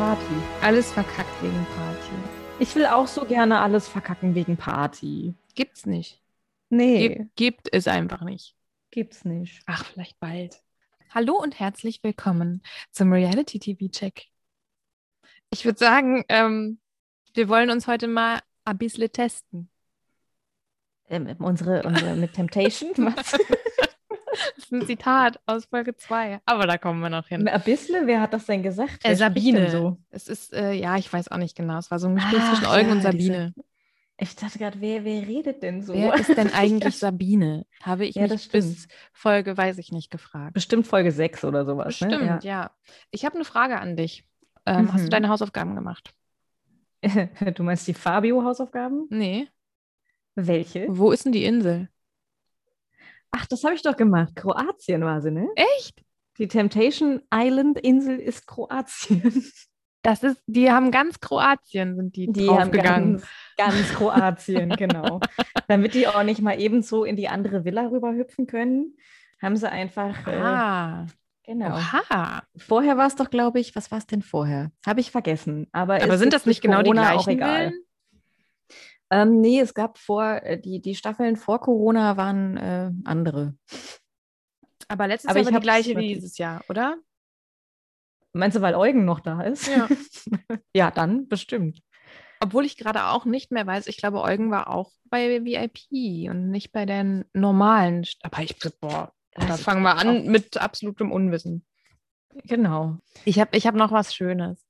Party. Alles verkackt wegen Party. Ich will auch so gerne alles verkacken wegen Party. Gibt's nicht. Nee, Gibt, gibt es einfach nicht. gibt's nicht. Ach, vielleicht bald. Hallo und herzlich willkommen zum Reality TV Check. Ich würde sagen, ähm, wir wollen uns heute mal ein bisschen testen. Ähm, unsere, unsere mit Temptation, was? Das ist ein Zitat aus Folge 2, aber da kommen wir noch hin. Ein bisschen, wer hat das denn gesagt? Äh, Sabine. So? Es ist, äh, ja, ich weiß auch nicht genau. Es war so ein Gespräch Ach, zwischen Eugen und ja, diese- Sabine. Ich dachte gerade, wer, wer redet denn so? Wer ist denn eigentlich Sabine? Habe ich Ja, das mich bis Folge, weiß ich nicht, gefragt. Bestimmt Folge 6 oder sowas. Bestimmt, Ne? ja. Ich habe eine Frage an dich. Ähm, Hast du Mhm. deine Hausaufgaben gemacht? Ja. Du meinst die Fabio-Hausaufgaben? Nee. Welche? Wo ist denn die Insel? Ach, das habe ich doch gemacht. Kroatien war sie, ne? Echt? Die Temptation Island Insel ist Kroatien. Das ist, die haben ganz Kroatien, sind die, Die haben draufgegangen. ganz, ganz Kroatien, genau. Damit die auch nicht mal ebenso in die andere Villa rüberhüpfen können, haben sie einfach. Äh, Ah, genau. oha. Vorher war es doch, glaube ich, was war es denn vorher? Habe ich vergessen. Aber, Aber sind das nicht durch genau die Corona auch gleichen egal. Villen? Ähm, nee, es gab vor, äh, die, die Staffeln vor Corona waren äh, andere. Aber letztes Aber Jahr ich war die gleiche wie dieses Jahr, oder? Meinst du, weil Eugen noch da ist? Ja. ja, dann bestimmt. Obwohl ich gerade auch nicht mehr weiß, ich glaube, Eugen war auch bei VIP und nicht bei den normalen. St- Aber ich, boah, da fangen wir an mit absolutem Unwissen. Genau. Ich habe ich hab noch was Schönes.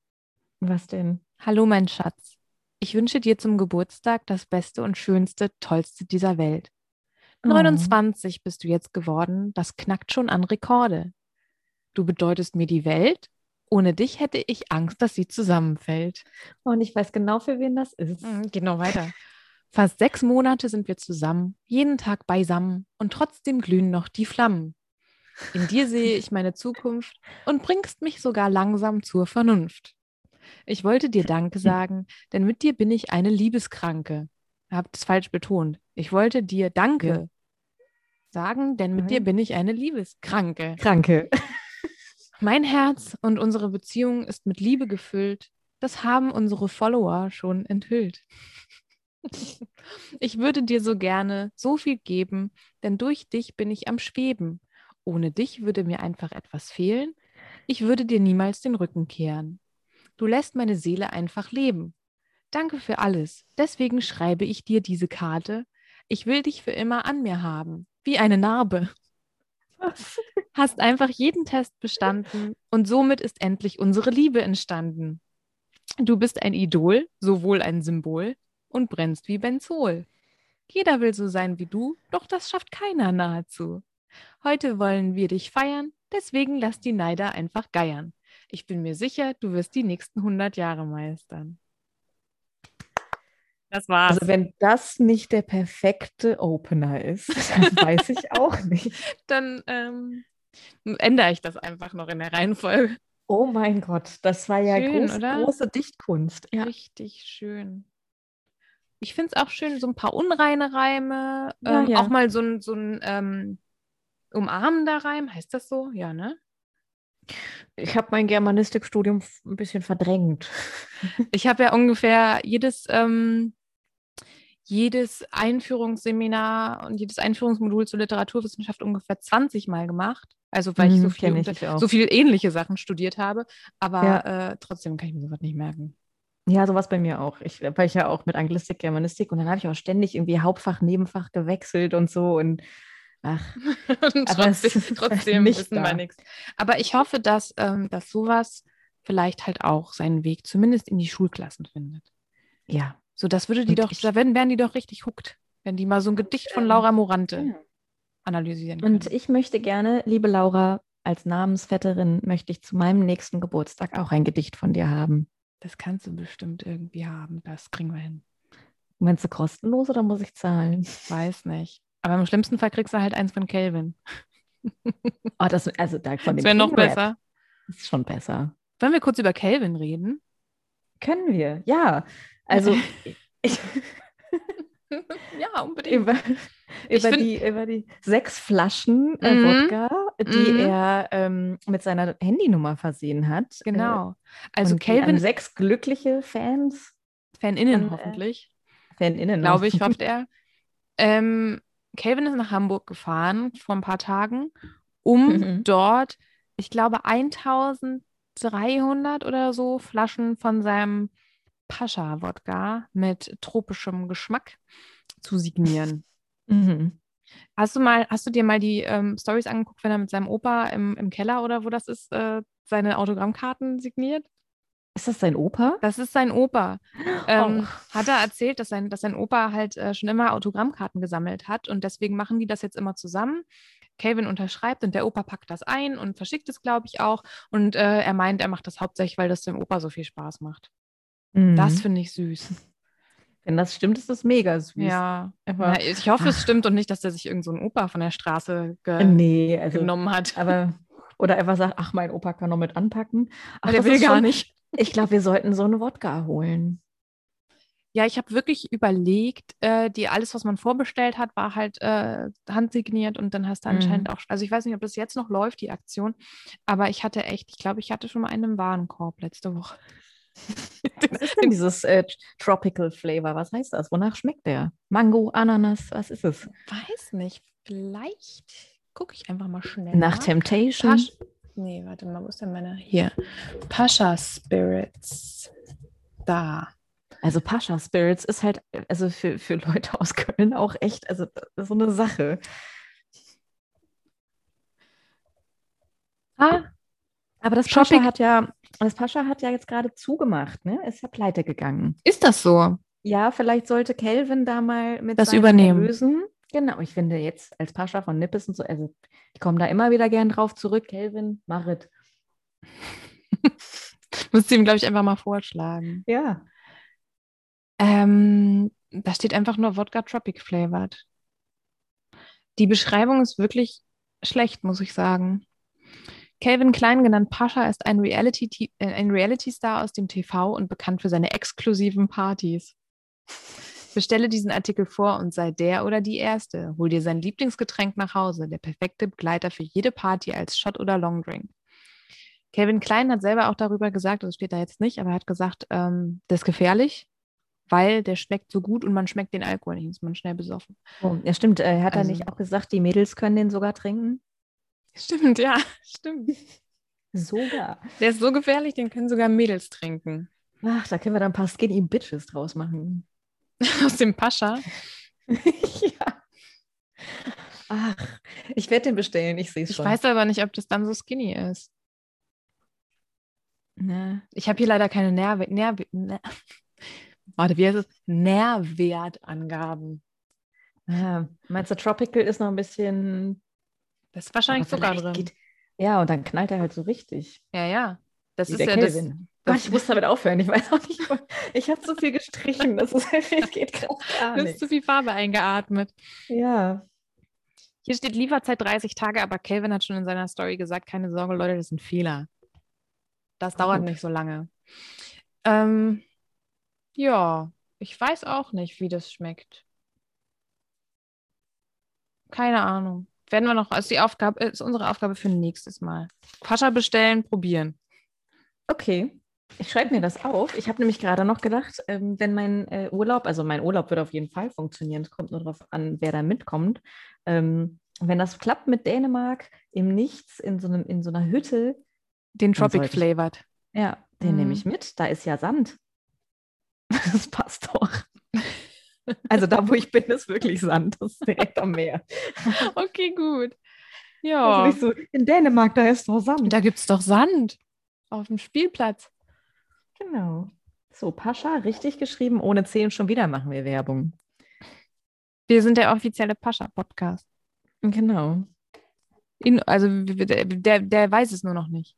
Was denn? Hallo, mein Schatz. Ich wünsche dir zum Geburtstag das Beste und Schönste, Tollste dieser Welt. Oh. 29 bist du jetzt geworden, das knackt schon an Rekorde. Du bedeutest mir die Welt. Ohne dich hätte ich Angst, dass sie zusammenfällt. Oh, Und ich weiß genau, für wen das ist. Mhm, Geht noch weiter. Fast sechs Monate sind wir zusammen, jeden Tag beisammen und trotzdem glühen noch die Flammen. In dir sehe ich meine Zukunft und bringst mich sogar langsam zur Vernunft. Ich wollte dir Danke sagen, denn mit dir bin ich eine Liebeskranke. Habt es falsch betont. Ich wollte dir Danke sagen, denn mit dir bin ich eine Liebeskranke. Kranke. Mein Herz und unsere Beziehung ist mit Liebe gefüllt. Das haben unsere Follower schon enthüllt. Ich würde dir so gerne so viel geben, denn durch dich bin ich am Schweben. Ohne dich würde mir einfach etwas fehlen. Ich würde dir niemals den Rücken kehren. Du lässt meine Seele einfach leben. Danke für alles. Deswegen schreibe ich dir diese Karte. Ich will dich für immer an mir haben, wie eine Narbe hast einfach jeden Test bestanden und somit ist endlich unsere Liebe entstanden. Du bist ein Idol, sowohl ein Symbol und brennst wie Benzol. Jeder will so sein wie du, doch das schafft keiner nahezu. Heute wollen wir dich feiern, deswegen lass die Neider einfach geiern. Ich bin mir sicher, du wirst die nächsten 100 Jahre meistern. Das war's. Also wenn das nicht der perfekte Opener ist, dann weiß ich auch nicht. Dann ähm, ändere ich das einfach noch in der Reihenfolge. Oh mein Gott, das war ja Schön, groß, große Dichtkunst. Ja. Richtig schön. Ich finde es auch schön, so ein paar unreine Reime, Ja, ähm, ja. auch mal so ein, so ein ähm, umarmender Reim, heißt das so? Ja, ne? Ich habe mein Germanistikstudium ein bisschen verdrängt. Ich habe ja ungefähr jedes, ähm, jedes Einführungsseminar und jedes Einführungsmodul zur Literaturwissenschaft ungefähr 20 Mal gemacht. Also weil ich so Mhm, viel, ich, unter- ich auch. so viel ähnliche Sachen studiert habe. Aber Ja. äh, trotzdem kann ich mir sowas nicht merken. Ja, sowas bei mir auch. Ich, ich ja auch mit Anglistik, Germanistik und dann habe ich auch ständig irgendwie Hauptfach, Nebenfach gewechselt und so und ach, Aber trotzdem, trotzdem nicht wissen wir da. nichts. Aber ich hoffe, dass, ähm, dass sowas vielleicht halt auch seinen Weg zumindest in die Schulklassen findet. Ja. So, das würde die Und doch, ich- da werden, wären die doch richtig hooked, wenn die mal so ein Gedicht von Laura Morante Ja. analysieren können. Und ich möchte gerne, liebe Laura, als Namensvetterin möchte ich zu meinem nächsten Geburtstag auch ein Gedicht von dir haben. das kannst du bestimmt irgendwie haben. Das kriegen wir hin. Meinst du kostenlos oder muss ich zahlen? Weiß nicht. Aber im schlimmsten Fall kriegst du halt eins von Calvin. Oh, das, also da von Das wäre noch besser. ist schon besser. Wollen wir kurz über Calvin reden? Können wir, ja. Also ich, ja, unbedingt. über, über, find- die, über die sechs Flaschen äh, Mhm. Wodka, die Mhm. er ähm, mit seiner Handynummer versehen hat. Äh, Genau. Also Calvin, sechs glückliche Fans, FanInnen von, äh, hoffentlich, FanInnen, glaube ich, hofft er. Ähm, Calvin ist nach Hamburg gefahren vor ein paar Tagen, um Mhm. dort, ich glaube, 1300 oder so Flaschen von seinem Pascha-Wodka mit tropischem Geschmack zu signieren. Mhm. Hast du mal, hast du dir mal die ähm, Stories angeguckt, wenn er mit seinem Opa im, im Keller oder wo das ist, äh, seine Autogrammkarten signiert? Ist das sein Opa? Das ist sein Opa. Ähm, Oh. Hat er erzählt, dass sein, dass sein Opa halt äh, schon immer Autogrammkarten gesammelt hat und deswegen machen die das jetzt immer zusammen. Calvin unterschreibt und der Opa packt das ein und verschickt es, glaube ich, auch. Und äh, er meint, er macht das hauptsächlich, weil das dem Opa so viel Spaß macht. Mhm. Das finde ich süß. Wenn das stimmt, ist das mega süß. Ja. Aber, Na, ich hoffe, es stimmt und nicht, dass der sich irgend so einen Opa von der Straße ge nee, also, genommen hat. aber, oder einfach sagt, ach, mein Opa kann noch mit anpacken. Ach, Aber der will gar schon- nicht. Ich glaube, wir sollten so eine Wodka holen. Ja, ich habe wirklich überlegt, äh, die alles, was man vorbestellt hat, war halt äh, handsigniert und dann hast du Mhm. anscheinend auch, also ich weiß nicht, ob das jetzt noch läuft, die Aktion, aber ich hatte echt, ich glaube, ich hatte schon mal einen Warenkorb letzte Woche. Was ist denn dieses äh, Tropical Flavor? Was heißt das? Wonach schmeckt der? Mango, Ananas, was ist es? Weiß nicht, vielleicht gucke ich einfach mal schnell. Nach nach. Temptation? Pasch nee, warte mal, wo ist denn meine? Hier. Pascha Spirits. Da. Also Pascha Spirits ist halt, also für, für Leute aus Köln auch echt, also so eine Sache. Ah, Aber das Tropic- Pascha hat ja, das Pascha hat ja jetzt gerade zugemacht, ne? Ist ja pleite gegangen. ist das so? Ja, vielleicht sollte Kelvin da mal mit Das übernehmen. Erlösen- Genau, ich finde jetzt als Pascha von Nippes und so, also ich komme da immer wieder gern drauf zurück. Kelvin, mach es. Musst du ihm, glaube ich, einfach mal vorschlagen. Ja. Ähm, da steht einfach nur Wodka Tropic Flavored. Die Beschreibung ist wirklich schlecht, muss ich sagen. Calvin Klein, genannt Pascha, ist ein Reality- äh, ein Reality-Star aus dem TV und bekannt für seine exklusiven Partys. Bestelle diesen Artikel vor und sei der oder die Erste. Hol dir sein Lieblingsgetränk nach Hause, der perfekte Begleiter für jede Party als Shot oder Longdrink. Calvin Klein hat selber auch darüber gesagt, das steht da jetzt nicht, aber er hat gesagt, ähm, das ist gefährlich, weil der schmeckt so gut und man schmeckt den Alkohol nicht, ist man schnell besoffen. Oh, ja, stimmt. Äh, hat er Also- nicht auch gesagt, die Mädels können den sogar trinken? Stimmt, ja, stimmt. Sogar. Der ist so gefährlich, den können sogar Mädels trinken. Ach, da können wir dann ein paar Skinny Bitches draus machen. Aus dem Pascha. ja. Ach, ich werde den bestellen, ich sehe es Ich schon. weiß aber nicht, ob das dann so skinny ist. Ne. Ich habe hier leider keine Nährwe Nährwe Nähr Warte, wie heißt es? Nährwertangaben. Ja, meinst du, Tropical ist noch ein bisschen. Das ist wahrscheinlich sogar drin. geht- Ja, und dann knallt er halt so richtig. Ja, ja. Das ist ja das. Kelvin. Gott, ich muss damit aufhören. Ich weiß auch nicht. Ich habe so viel gestrichen. Das ist es geht gerade gar Du hast zu viel Farbe eingeatmet. Ja. Hier steht Lieferzeit 30 Tage, aber Kelvin hat schon in seiner Story gesagt, keine Sorge, Leute, das ist ein Fehler. Das dauert Gut. nicht so lange. Ähm, ja, ich weiß auch nicht, wie das schmeckt. Keine Ahnung. Werden wir noch, ist die Aufgabe, ist unsere Aufgabe für nächstes Mal. Pascha bestellen, probieren. Okay. Ich schreibe mir das auf. Ich habe nämlich gerade noch gedacht, ähm, wenn mein äh, Urlaub, also mein Urlaub wird auf jeden Fall funktionieren, es kommt nur darauf an, wer da mitkommt. Ähm, wenn das klappt mit Dänemark, im Nichts, in so, einem, in so einer Hütte, Den Tropic ich- Flavored. ja, den Mhm. nehme ich mit. Da ist ja Sand. Das passt doch. Also da, wo ich bin, ist wirklich Sand. Das ist direkt am Meer. Okay, gut. Ja, so, in Dänemark, da ist doch Sand. da gibt es doch Sand. Auf dem Spielplatz. Genau. So, Pascha, richtig geschrieben, ohne und schon wieder machen wir Werbung. Wir sind der offizielle Pascha-Podcast. Genau. Ihn- Also der, der, weiß es nur noch nicht.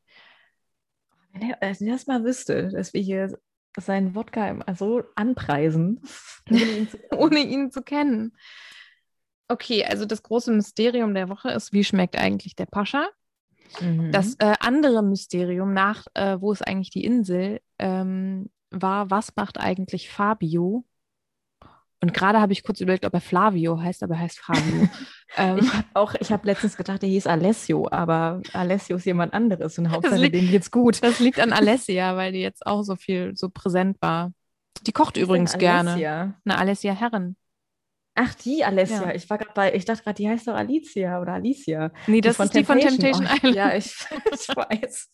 Wenn er er das mal wüsste, dass wir hier seinen Wodka so anpreisen. ohne ihn zu- ohne ihn zu kennen. Okay, also das große Mysterium der Woche ist, wie schmeckt eigentlich der Pascha? Mhm. Das äh, andere Mysterium nach, äh, wo ist eigentlich die Insel, ähm, war, was macht eigentlich Fabio? Und gerade habe ich kurz überlegt, ob er Flavio heißt, aber er heißt Fabio. ähm, Ich habe auch, ich habe letztens gedacht, der hieß Alessio, aber Alessio ist jemand anderes und Hauptsache liegt- dem geht's gut. das liegt an Alessia, weil die jetzt auch so viel so präsent war. Die kocht übrigens gerne. Eine Alessia Herren. Ach, die Alessia. Ja. Ich war gerade bei, ich dachte gerade, die heißt doch Alicia oder Alicia. Nee, das ist die von Temptation Oh, Island. Ja, ich, ich weiß.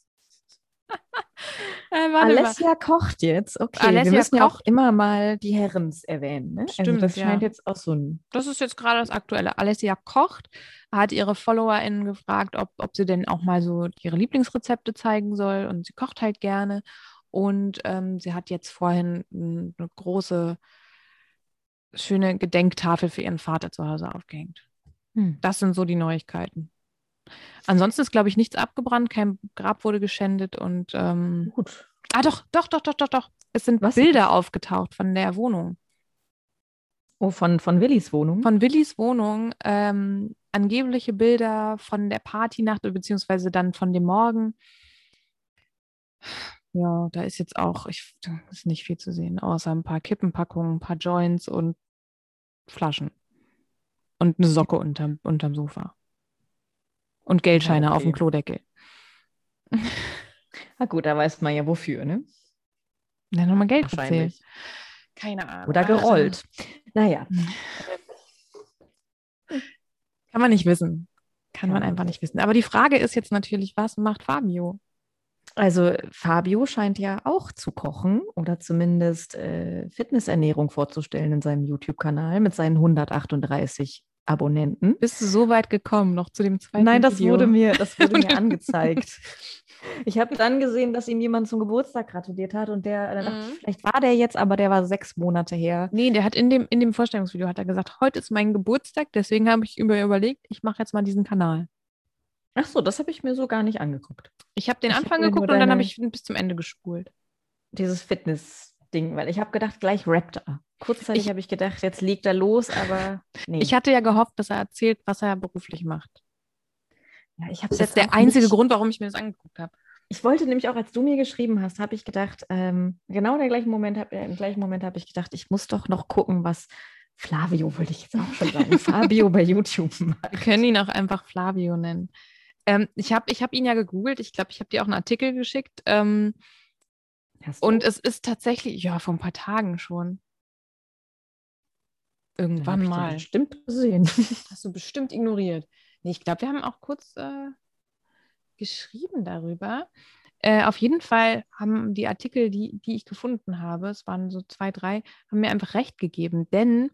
Äh, warte mal. Alessia kocht jetzt. Okay, Alessia wir müssen ja auch kocht. immer mal die Herrens erwähnen. Ne? also Stimmt, das ja. scheint jetzt auch so ein. Das ist jetzt gerade das Aktuelle. Alessia kocht, hat ihre FollowerInnen gefragt, ob, ob sie denn auch mal so ihre Lieblingsrezepte zeigen soll. Und sie kocht halt gerne. Und ähm, sie hat jetzt vorhin eine große, schöne Gedenktafel für ihren Vater zu Hause aufgehängt. Hm. Das sind so die Neuigkeiten. Ansonsten ist, glaube ich, nichts abgebrannt, kein Grab wurde geschändet und ähm, Gut. ah doch, doch, doch, doch, doch, doch. Es sind Was? Bilder aufgetaucht von der Wohnung. Oh, von, von Willis Wohnung. von Willis Wohnung ähm, angebliche Bilder von der Partynacht beziehungsweise dann von dem Morgen. Ja, da ist jetzt auch, ich, da ist nicht viel zu sehen, außer ein paar Kippenpackungen, ein paar Joints und Flaschen. Und eine Socke unterm, unterm Sofa. Und Geldscheine Ja, auf dem okay. Klodeckel. Na gut, da weiß man ja wofür, ne? Ja, nochmal Geld gezählt. Wahrscheinlich. Keine Ahnung. Oder gerollt. Naja. Kann man nicht wissen. Kann Kann man einfach nicht wissen. Aber die Frage ist jetzt natürlich, was macht Fabio? Also Fabio scheint ja auch zu kochen oder zumindest äh, Fitnessernährung vorzustellen in seinem YouTube-Kanal mit seinen 138 Abonnenten. Bist du so weit gekommen, noch zu dem zweiten Nein, das Video? wurde mir, das wurde mir angezeigt. Ich habe dann gesehen, dass ihm jemand zum Geburtstag gratuliert hat und der, da dachte ich, Mhm. vielleicht war der jetzt, aber der war sechs Monate her. Nee, der hat in dem, in dem Vorstellungsvideo hat er gesagt, heute ist mein Geburtstag, deswegen habe ich über überlegt, ich mache jetzt mal diesen Kanal. Ach so, das habe ich mir so gar nicht angeguckt. Ich habe den Ich hab Anfang nur geguckt und dann habe ich bis zum Ende gespult. Dieses Fitness-Ding, weil ich habe gedacht, gleich rappt er. Kurzzeitig habe ich gedacht, jetzt legt er los, aber nee. Ich hatte ja gehofft, dass er erzählt, was er beruflich macht. ja, ich habe Das ist der einzige Grund, warum ich mir das angeguckt habe. Ich wollte nämlich auch, als du mir geschrieben hast, habe ich gedacht, ähm, genau in der gleichen Moment, hab, äh, im gleichen Moment habe ich gedacht, ich muss doch noch gucken, was Flavio, wollte ich jetzt auch schon sagen, Fabio bei YouTube macht. Wir können ihn auch einfach Flavio nennen. Ähm, ich habe ich hab ihn ja gegoogelt. Ich glaube, ich habe dir auch einen Artikel geschickt. Ähm, und es ist tatsächlich, ja, vor ein paar Tagen schon. Irgendwann mal. Bestimmt gesehen. Hast du bestimmt ignoriert. Nee, ich glaube, wir haben auch kurz äh, geschrieben darüber. Äh, auf jeden Fall haben die Artikel, die, die ich gefunden habe, es waren so zwei, drei, haben mir einfach recht gegeben. Denn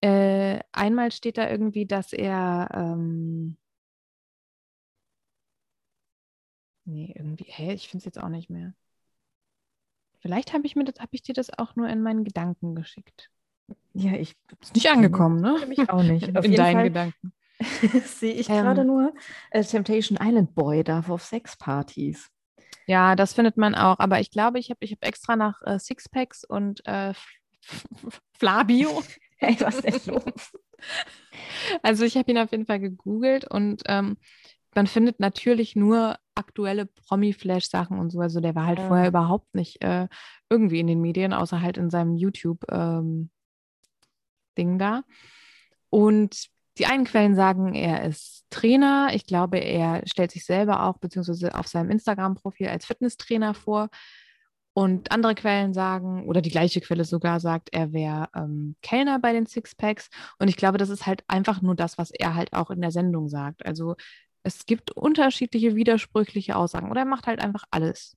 äh, einmal steht da irgendwie, dass er. Ähm, nee, irgendwie, hä, ich finde es jetzt auch nicht mehr. Vielleicht habe ich, mir das- ich dir das auch nur in meinen Gedanken geschickt. Ja, ich Ist nicht angekommen, ne? mich auch nicht. In deinen Fall Gedanken. sehe ich Ähm. gerade nur, äh, Temptation Island Boy darf auf Sexpartys. Ja, das findet man auch. Aber ich glaube, ich habe ich hab extra nach äh, Sixpacks und äh, Flabio. Hey, was ist denn los? Also ich habe ihn auf jeden Fall gegoogelt und ähm, man findet natürlich nur aktuelle Promi-Flash-Sachen und so. Also der war halt Ja. vorher überhaupt nicht äh, irgendwie in den Medien, außer halt in seinem YouTube-Ding da. Und die einen Quellen sagen, er ist Trainer. Ich glaube, er stellt sich selber auch, beziehungsweise auf seinem Instagram-Profil als Fitnesstrainer vor. Und andere Quellen sagen, oder die gleiche Quelle sogar sagt, er wäre ähm, Kellner bei den Sixpacks. Und ich glaube, das ist halt einfach nur das, was er halt auch in der Sendung sagt. Also es gibt unterschiedliche, widersprüchliche Aussagen. Oder er macht halt einfach alles.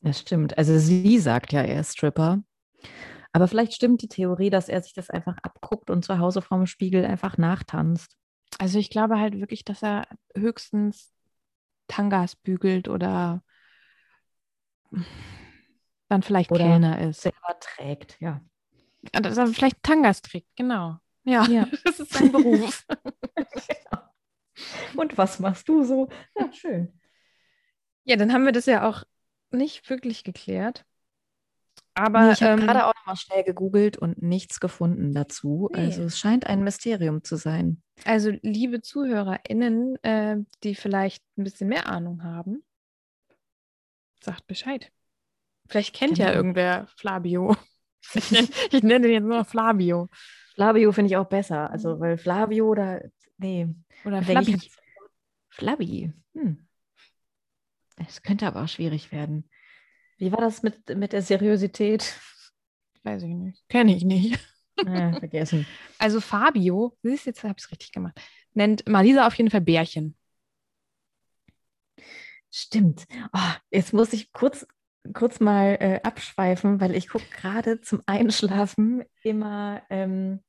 Das stimmt. Also sie sagt ja, er ist Stripper. Aber vielleicht stimmt die Theorie, dass er sich das einfach abguckt und zu Hause vorm Spiegel einfach nachtanzt. Also ich glaube halt wirklich, dass er höchstens Tangas bügelt oder dann vielleicht Oder Kellner ist. Selber trägt, ja. Dass er vielleicht Tangas trägt, genau. Ja, Ja. das ist sein Beruf. Und was machst du so? Ja, schön. ja, dann haben wir das ja auch nicht wirklich geklärt. Aber Nee, ich habe ähm, gerade auch noch mal schnell gegoogelt und nichts gefunden dazu. Nee. Also es scheint ein Mysterium zu sein. Also, liebe ZuhörerInnen, äh, die vielleicht ein bisschen mehr Ahnung haben, sagt Bescheid. Vielleicht kennt ja Genau. irgendwer Flavio. Ich nenne, ich nenne den jetzt nur noch Flavio. Flavio finde ich auch besser. Also, weil Flavio da, nee, Oder Flabi. ich Flabi. Hm. Es könnte aber auch schwierig werden. Wie war das mit, mit der Seriosität? Weiß ich nicht. Kenne ich nicht. Ah, vergessen. Also, Fabio, siehst du, jetzt habe ich es richtig gemacht, nennt Marisa auf jeden Fall Bärchen. Stimmt. Oh, jetzt muss ich kurz, kurz mal äh, abschweifen, weil ich gucke gerade zum Einschlafen immer, ähm,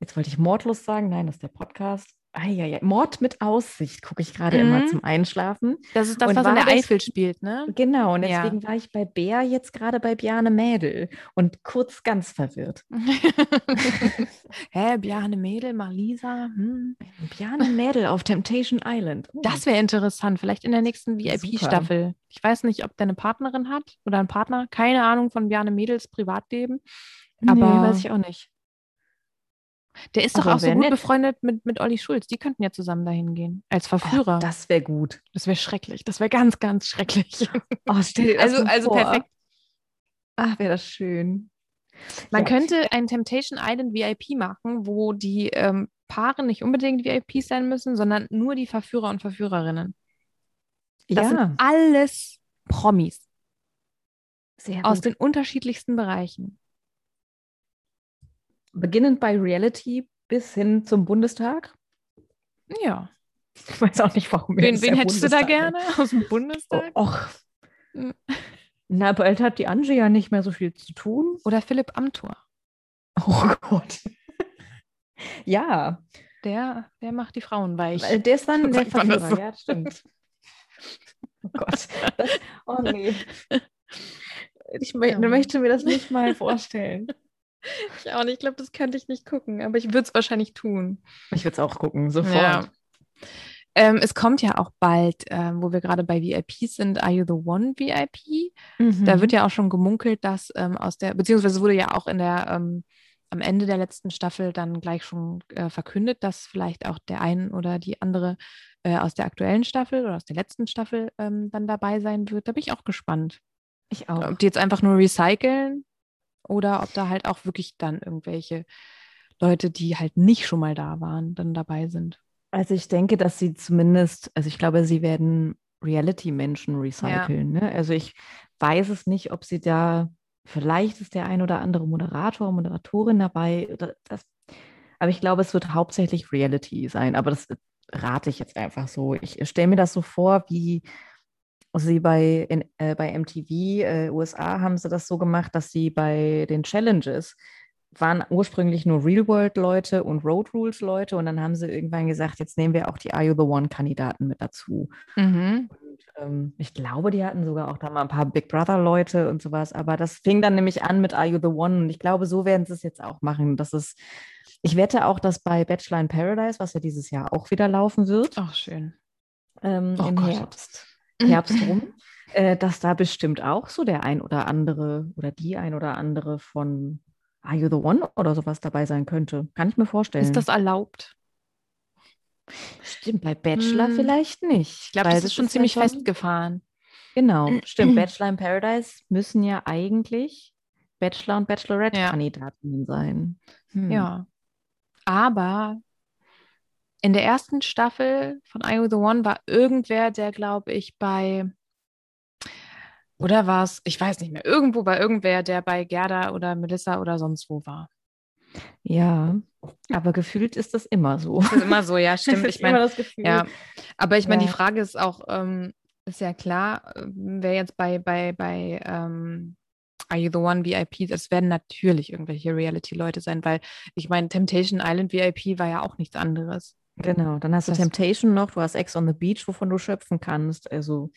jetzt wollte ich mordlos sagen, nein, das ist der Podcast. Eieiei, Mord mit Aussicht gucke ich gerade immer Mhm. zum Einschlafen. Das ist das, Und was in der Eifel spielt, ne? Genau, und Ja. deswegen war ich bei Bär jetzt gerade bei Bjarne Mädel und kurz ganz verwirrt. Hä, Bjarne Mädel, Marisa? Hm. Bjarne Mädel auf Temptation Island. Oh. Das wäre interessant, vielleicht in der nächsten. VIP-Staffel. Ich weiß nicht, ob der eine Partnerin hat oder einen Partner. Keine Ahnung von Bjarne Mädels Privatleben. nee, aber- weiß ich auch nicht. Der ist doch Aber auch so gut nett. befreundet mit, mit Olli Schulz. Die könnten ja zusammen dahin gehen. Als Verführer. Oh, das wäre gut. das wäre schrecklich. Das wäre ganz, ganz schrecklich. Oh, stell dir also, also vor. perfekt. Ach, wäre das schön. Man Ja. könnte ein Temptation Island VIP machen, wo die ähm, Paare nicht unbedingt VIPs sein müssen, sondern nur die Verführer und Verführerinnen. Das ja, sind alles Promis sehr aus gut. den unterschiedlichsten Bereichen. Beginnend bei Reality bis hin zum Bundestag. Ja. Ich weiß auch nicht, warum. Wen, wen hättest du da Bundestag gerne aus dem Bundestag? och. Na, bald hat die Angie ja nicht mehr so viel zu tun. Oder Philipp Amthor. Oh Gott. ja, Der, der macht die Frauen weich. der ist dann der Verführer. so? Ja, stimmt. Oh Gott. Das, oh nee. Ich Ja. möchte mir das nicht mal vorstellen. Ich auch nicht. Ich glaube, das könnte ich nicht gucken, aber ich würde es wahrscheinlich tun. Ich würde es auch gucken, sofort. Ja. Ähm, es kommt ja auch bald, ähm, wo wir gerade bei VIPs sind, Are You the One VIP? Mhm. Da wird ja auch schon gemunkelt, dass ähm, aus der, beziehungsweise wurde ja auch in der, ähm, am Ende der letzten Staffel dann gleich schon äh, verkündet, dass vielleicht auch der ein oder die andere äh, aus der aktuellen Staffel oder aus der letzten Staffel ähm, dann dabei sein wird. Da bin ich auch gespannt. ich auch. Ob die jetzt einfach nur recyceln oder ob da halt auch wirklich dann irgendwelche Leute, die halt nicht schon mal da waren, dann dabei sind. Also ich denke, dass sie zumindest, also ich glaube, sie werden Reality-Menschen recyceln. Ne? Also ich weiß es nicht, ob sie da, vielleicht ist der ein oder andere Moderator, Moderatorin dabei. Oder das, aber ich glaube, es wird hauptsächlich Reality sein. Aber das rate ich jetzt einfach so. Ich stelle mir das so vor, wie sie bei, in, äh, bei MTV äh, USA haben sie das so gemacht, dass sie bei den Challenges waren ursprünglich nur Real-World-Leute und Road Rules-Leute und dann haben sie irgendwann gesagt, jetzt nehmen wir auch die Are You the One-Kandidaten mit dazu. Mhm. Und, ähm, ich glaube, die hatten sogar auch da mal ein paar Big Brother-Leute und sowas, aber das fing dann nämlich an mit Are You the One und ich glaube, so werden sie es jetzt auch machen. Das ist, ich wette auch, dass bei Bachelor in Paradise, was ja dieses Jahr auch wieder laufen wird, Ach, schön. ähm, Oh im Gott. Herbst, Herbst rum, äh, dass da bestimmt auch so der ein oder andere oder die ein oder andere von Are You the One oder sowas dabei sein könnte. Kann ich mir vorstellen. Ist das erlaubt? Stimmt, bei Bachelor Hm. vielleicht nicht. Ich glaube, das ist schon ja ziemlich festgefahren. Genau, stimmt. Bachelor in Paradise müssen ja eigentlich Bachelor und Bachelorette-Kandidatinnen sein. Hm. Ja. Aber in der ersten Staffel von I You the One war irgendwer, der, glaube ich, bei oder war es, ich weiß nicht mehr, irgendwo war irgendwer, der bei Gerda oder Melissa oder sonst wo war. Ja, aber gefühlt ist das immer so. Das ist immer so, ja, stimmt. Ich meine, ja, aber ich meine, die Ja. Frage ist auch, ähm, ist ja klar, äh, wer jetzt bei, bei, bei ähm, Are You the One VIP, das werden natürlich irgendwelche Reality-Leute sein, weil ich meine, Temptation Island VIP war ja auch nichts anderes. Genau, dann hast du Das- Temptation noch, du hast Ex on the Beach, wovon du schöpfen kannst. Also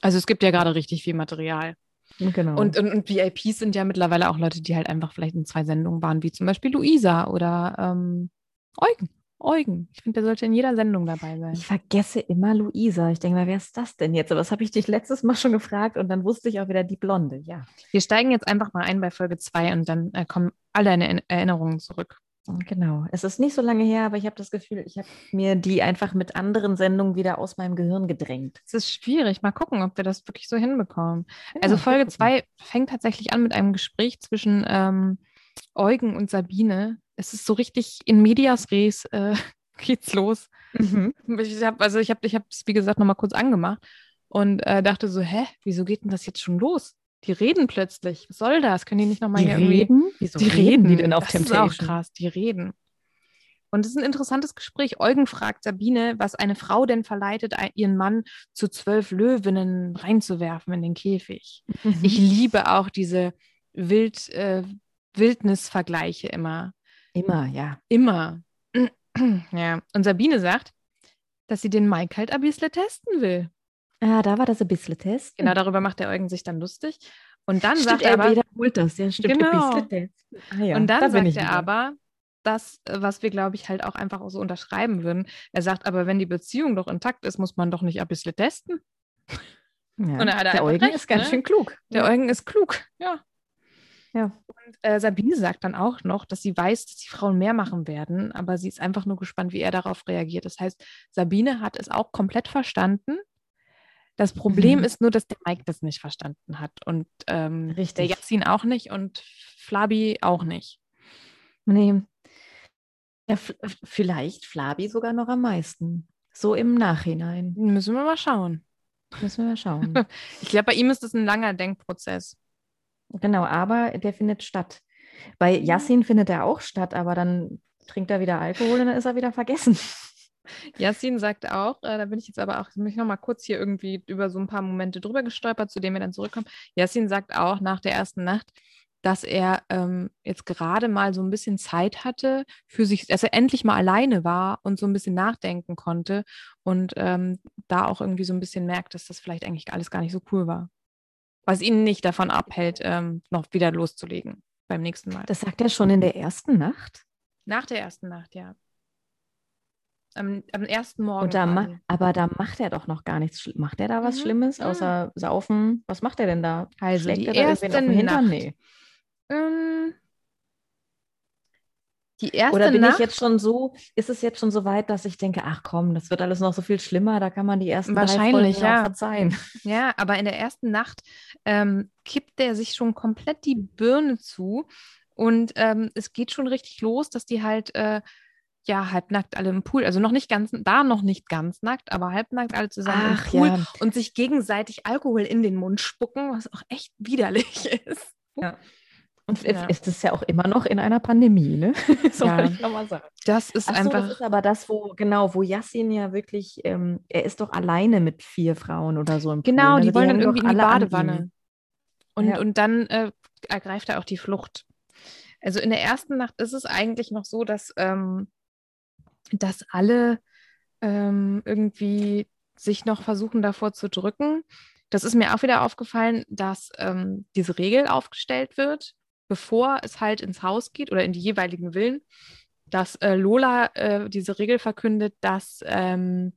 Also es gibt ja gerade richtig viel Material. Genau. Und, und, und VIPs sind ja mittlerweile auch Leute, die halt einfach vielleicht in zwei Sendungen waren, wie zum Beispiel Luisa oder ähm, Eugen. Eugen. Ich finde, der sollte in jeder Sendung dabei sein. ich vergesse immer Luisa. Ich denke mal, wer ist das denn jetzt? Aber das habe ich dich letztes Mal schon gefragt und dann wusste ich auch wieder die Blonde. Ja, Wir steigen jetzt einfach mal ein bei Folge 2 und dann äh, kommen alle deine Erinnerungen zurück. Genau. Es ist nicht so lange her, aber ich habe das Gefühl, ich habe mir die einfach mit anderen Sendungen wieder aus meinem Gehirn gedrängt. Es ist schwierig. Mal gucken, ob wir das wirklich so hinbekommen. Also Ja, Folge wir gucken. 2 fängt tatsächlich an mit einem Gespräch zwischen ähm, Eugen und Sabine. Es ist so richtig in medias res äh, geht's los. Mhm. Ich hab, also ich habe ich es, wie gesagt, nochmal kurz angemacht und äh, dachte so, hä, wieso geht denn das jetzt schon los? Die reden plötzlich. Was soll das? Können die nicht nochmal hier reden? Wieso Die reden. die denn auf das ist Temptation? auch krass, die reden. Und es ist ein interessantes Gespräch. Eugen fragt Sabine, was eine Frau denn verleitet, ihren Mann zu zwölf Löwinnen reinzuwerfen in den Käfig. Mhm. Ich liebe auch diese Wild, äh, Wildnisvergleiche immer. immer, ja. Immer. ja. Und Sabine sagt, dass sie den Mike halt ein bisschen testen will. Ah, da war das ein bisschen Test. Genau darüber macht der Eugen sich dann lustig. Und dann Stimmt, sagt er er aber, wiederholt das. Ja, stimmt. Genau. Ah, ja, und dann da sagt er aber, das, äh, was wir, glaube ich, halt auch einfach auch so unterschreiben würden. Er sagt, aber wenn die Beziehung doch intakt ist, muss man doch nicht ein bisschen testen. Ja. Und da hat er der Eugen recht, ist ganz ne? schön klug. Der Eugen ist klug, ja. Ja. Und äh, Sabine sagt dann auch noch, dass sie weiß, dass die Frauen mehr machen werden, aber sie ist einfach nur gespannt, wie er darauf reagiert. Das heißt, Sabine hat es auch komplett verstanden. Das Problem Mhm. ist nur, dass der Mike das nicht verstanden hat und ähm, der Richtig. Yassin auch nicht und Flabi auch nicht. Nee. Ja, vielleicht Flabi sogar noch am meisten. So im Nachhinein. Müssen wir mal schauen. Müssen wir mal schauen. Ich glaube, bei ihm ist es ein langer Denkprozess. genau, aber der findet statt. Bei Yassin findet er auch statt, aber dann trinkt er wieder Alkohol und dann ist er wieder vergessen. Yassin sagt auch, äh, da bin ich jetzt aber auch, mich noch mal kurz hier irgendwie über so ein paar Momente drüber gestolpert, zu denen wir dann zurückkommen. Yassin sagt auch nach der ersten Nacht, dass er ähm, jetzt gerade mal so ein bisschen Zeit hatte für sich, dass er endlich mal alleine war und so ein bisschen nachdenken konnte und ähm, da auch irgendwie so ein bisschen merkt, dass das vielleicht eigentlich alles gar nicht so cool war. Was ihn nicht davon abhält, ähm, noch wieder loszulegen beim nächsten Mal. Das sagt er schon in der ersten Nacht. Nach der ersten Nacht, ja. Am, am ersten Morgen. Da ma aber da macht er doch noch gar nichts. Macht er da was Mhm, Schlimmes, mhm. außer saufen? Was macht er denn da? Also Schlägt die er da irgendwen auf den erste Hintern? Nee. Ähm, die erste Oder bin Nacht, ich jetzt schon so, ist es jetzt schon so weit, dass ich denke, ach komm, das wird alles noch so viel schlimmer, da kann man die ersten Wahrscheinlich, drei ja. auch verzeihen. ja, aber in der ersten Nacht ähm, kippt der sich schon komplett die Birne zu und ähm, es geht schon richtig los, dass die halt äh, ja halbnackt alle im Pool, also noch nicht ganz, da noch nicht ganz nackt, aber halbnackt alle zusammen Ach im Pool ja. und sich gegenseitig Alkohol in den Mund spucken, was auch echt widerlich ist. Und Ja. es ist ja auch immer noch in einer Pandemie, ne? so Ja. ich nochmal sagen. Das ist so, einfach. das ist aber das, wo, genau, wo Yassin ja wirklich, ähm, er ist doch alleine mit vier Frauen oder so im Genau, Pool. ne? die wollen dann irgendwie in die Badewanne. Und, Ja. und dann äh, ergreift er auch die Flucht. Also in der ersten Nacht ist es eigentlich noch so, dass, ähm, dass alle ähm, irgendwie sich noch versuchen davor zu drücken. Das ist mir auch wieder aufgefallen, dass ähm, diese Regel aufgestellt wird, bevor es halt ins Haus geht oder in die jeweiligen Villen, dass äh, Lola äh, diese Regel verkündet, dass ähm,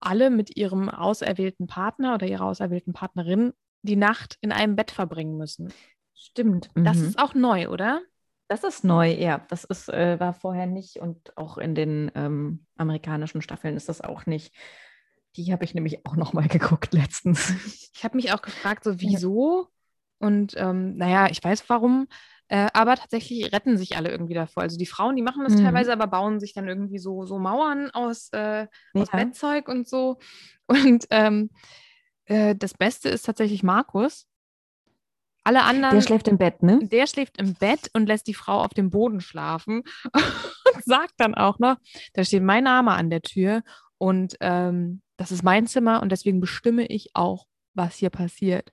alle mit ihrem auserwählten Partner oder ihrer auserwählten Partnerin die Nacht in einem Bett verbringen müssen. Stimmt. Das mhm. ist auch neu, oder? Das ist neu, ja. Das ist, äh, war vorher nicht und auch in den ähm, amerikanischen Staffeln ist das auch nicht. Die habe ich nämlich auch noch mal geguckt letztens. Ich habe mich auch gefragt, so wieso? Und ähm, naja, ich weiß warum. Äh, aber tatsächlich retten sich alle irgendwie davor. Also die Frauen, die machen das Mhm. teilweise, aber bauen sich dann irgendwie so, so Mauern aus, äh, aus Ja. Bettzeug und so. Und ähm, äh, das Beste ist tatsächlich Markus. Alle anderen. Der schläft im Bett, ne? der schläft im Bett und lässt die Frau auf dem Boden schlafen und sagt dann auch noch, da steht mein Name an der Tür und ähm, das ist mein Zimmer und deswegen bestimme ich auch, was hier passiert.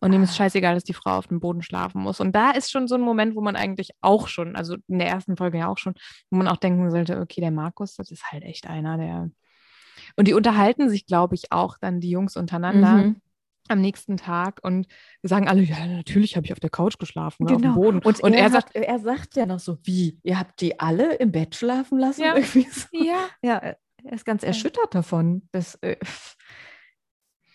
Und ihm ist Ah. scheißegal, dass die Frau auf dem Boden schlafen muss. Und da ist schon so ein Moment, wo man eigentlich auch schon, also in der ersten Folge ja auch schon, wo man auch denken sollte, okay, der Markus, das ist halt echt einer, der. Und die unterhalten sich, glaube ich, auch dann die Jungs untereinander. Mhm. Am nächsten Tag und sagen alle, ja, natürlich habe ich auf der Couch geschlafen, ne, auf Genau. dem Boden. Und, Und er, er sagt, er sagt ja noch so, wie, ihr habt die alle im Bett schlafen lassen? Ja. So. ja, Ja, er ist ganz erschüttert davon. Das, äh,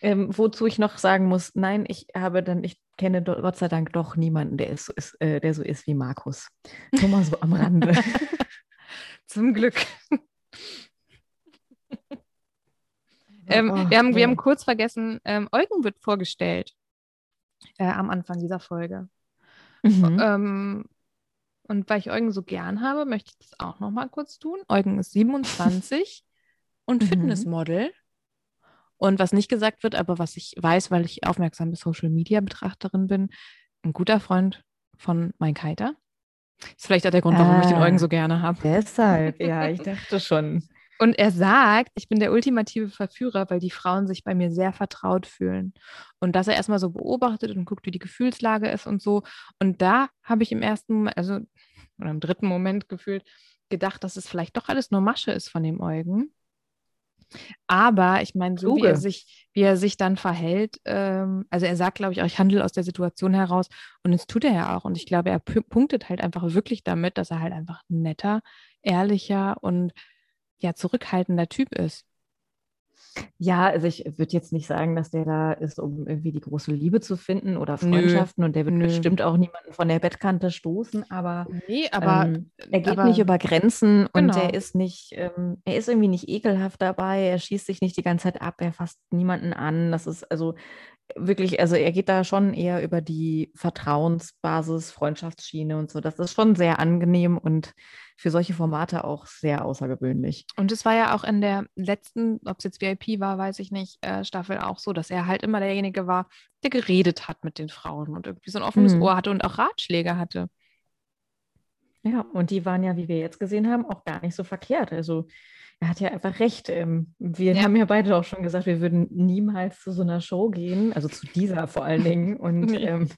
ähm, wozu ich noch sagen muss, nein, ich habe dann, ich kenne Gott sei Dank doch niemanden, der, ist, so ist, äh, der so ist wie Markus. Nur mal so am Rande. zum Glück. Ähm, Oh, wir, haben, wir haben kurz vergessen, ähm, Eugen wird vorgestellt äh, am Anfang dieser Folge. Mhm. Ähm, und weil ich Eugen so gern habe, möchte ich das auch noch mal kurz tun. Eugen ist 27 und Mhm. Fitnessmodel. Und was nicht gesagt wird, aber was ich weiß, weil ich aufmerksame Social Media Betrachterin bin, ein guter Freund von Mike Heiter. Ist vielleicht auch der Grund, warum ich den Ah. Eugen so gerne habe. Deshalb, ja, ich dachte schon. Und er sagt, ich bin der ultimative Verführer, weil die Frauen sich bei mir sehr vertraut fühlen. Und dass er erstmal so beobachtet und guckt, wie die Gefühlslage ist und so. Und da habe ich im ersten Moment, also oder im dritten Moment gefühlt, gedacht, dass es vielleicht doch alles nur Masche ist von dem Eugen. Aber ich meine, so wie er sich, wie er sich dann verhält, ähm, also er sagt, glaube ich, auch, ich handle aus der Situation heraus und das tut er ja auch. Und ich glaube, er pu- punktet halt einfach wirklich damit, dass er halt einfach ein netter, ehrlicher und ja, zurückhaltender Typ ist. Ja, also ich würde jetzt nicht sagen, dass der da ist, um irgendwie die große Liebe zu finden oder Nö, Freundschaften und der wird nö. bestimmt auch niemanden von der Bettkante stoßen, aber Nee, aber ähm, er geht aber- nicht über Grenzen und Genau. er ist nicht, ähm, er ist irgendwie nicht ekelhaft dabei, er schießt sich nicht die ganze Zeit ab, er fasst niemanden an. Das ist also wirklich, also er geht da schon eher über die Vertrauensbasis, Freundschaftsschiene und so. Das ist schon sehr angenehm und für solche Formate auch sehr außergewöhnlich. Und es war ja auch in der letzten, ob es jetzt VIP war, weiß ich nicht, äh, Staffel auch so, dass er halt immer derjenige war, der geredet hat mit den Frauen und irgendwie so ein offenes Mhm. Ohr hatte und auch Ratschläge hatte. Ja, und die waren ja, wie wir jetzt gesehen haben, auch gar nicht so verkehrt. Also er hat ja einfach recht. Ähm, wir Ja. haben ja beide auch schon gesagt, wir würden niemals zu so einer Show gehen, also zu dieser vor allen Dingen. Und Nee. ähm,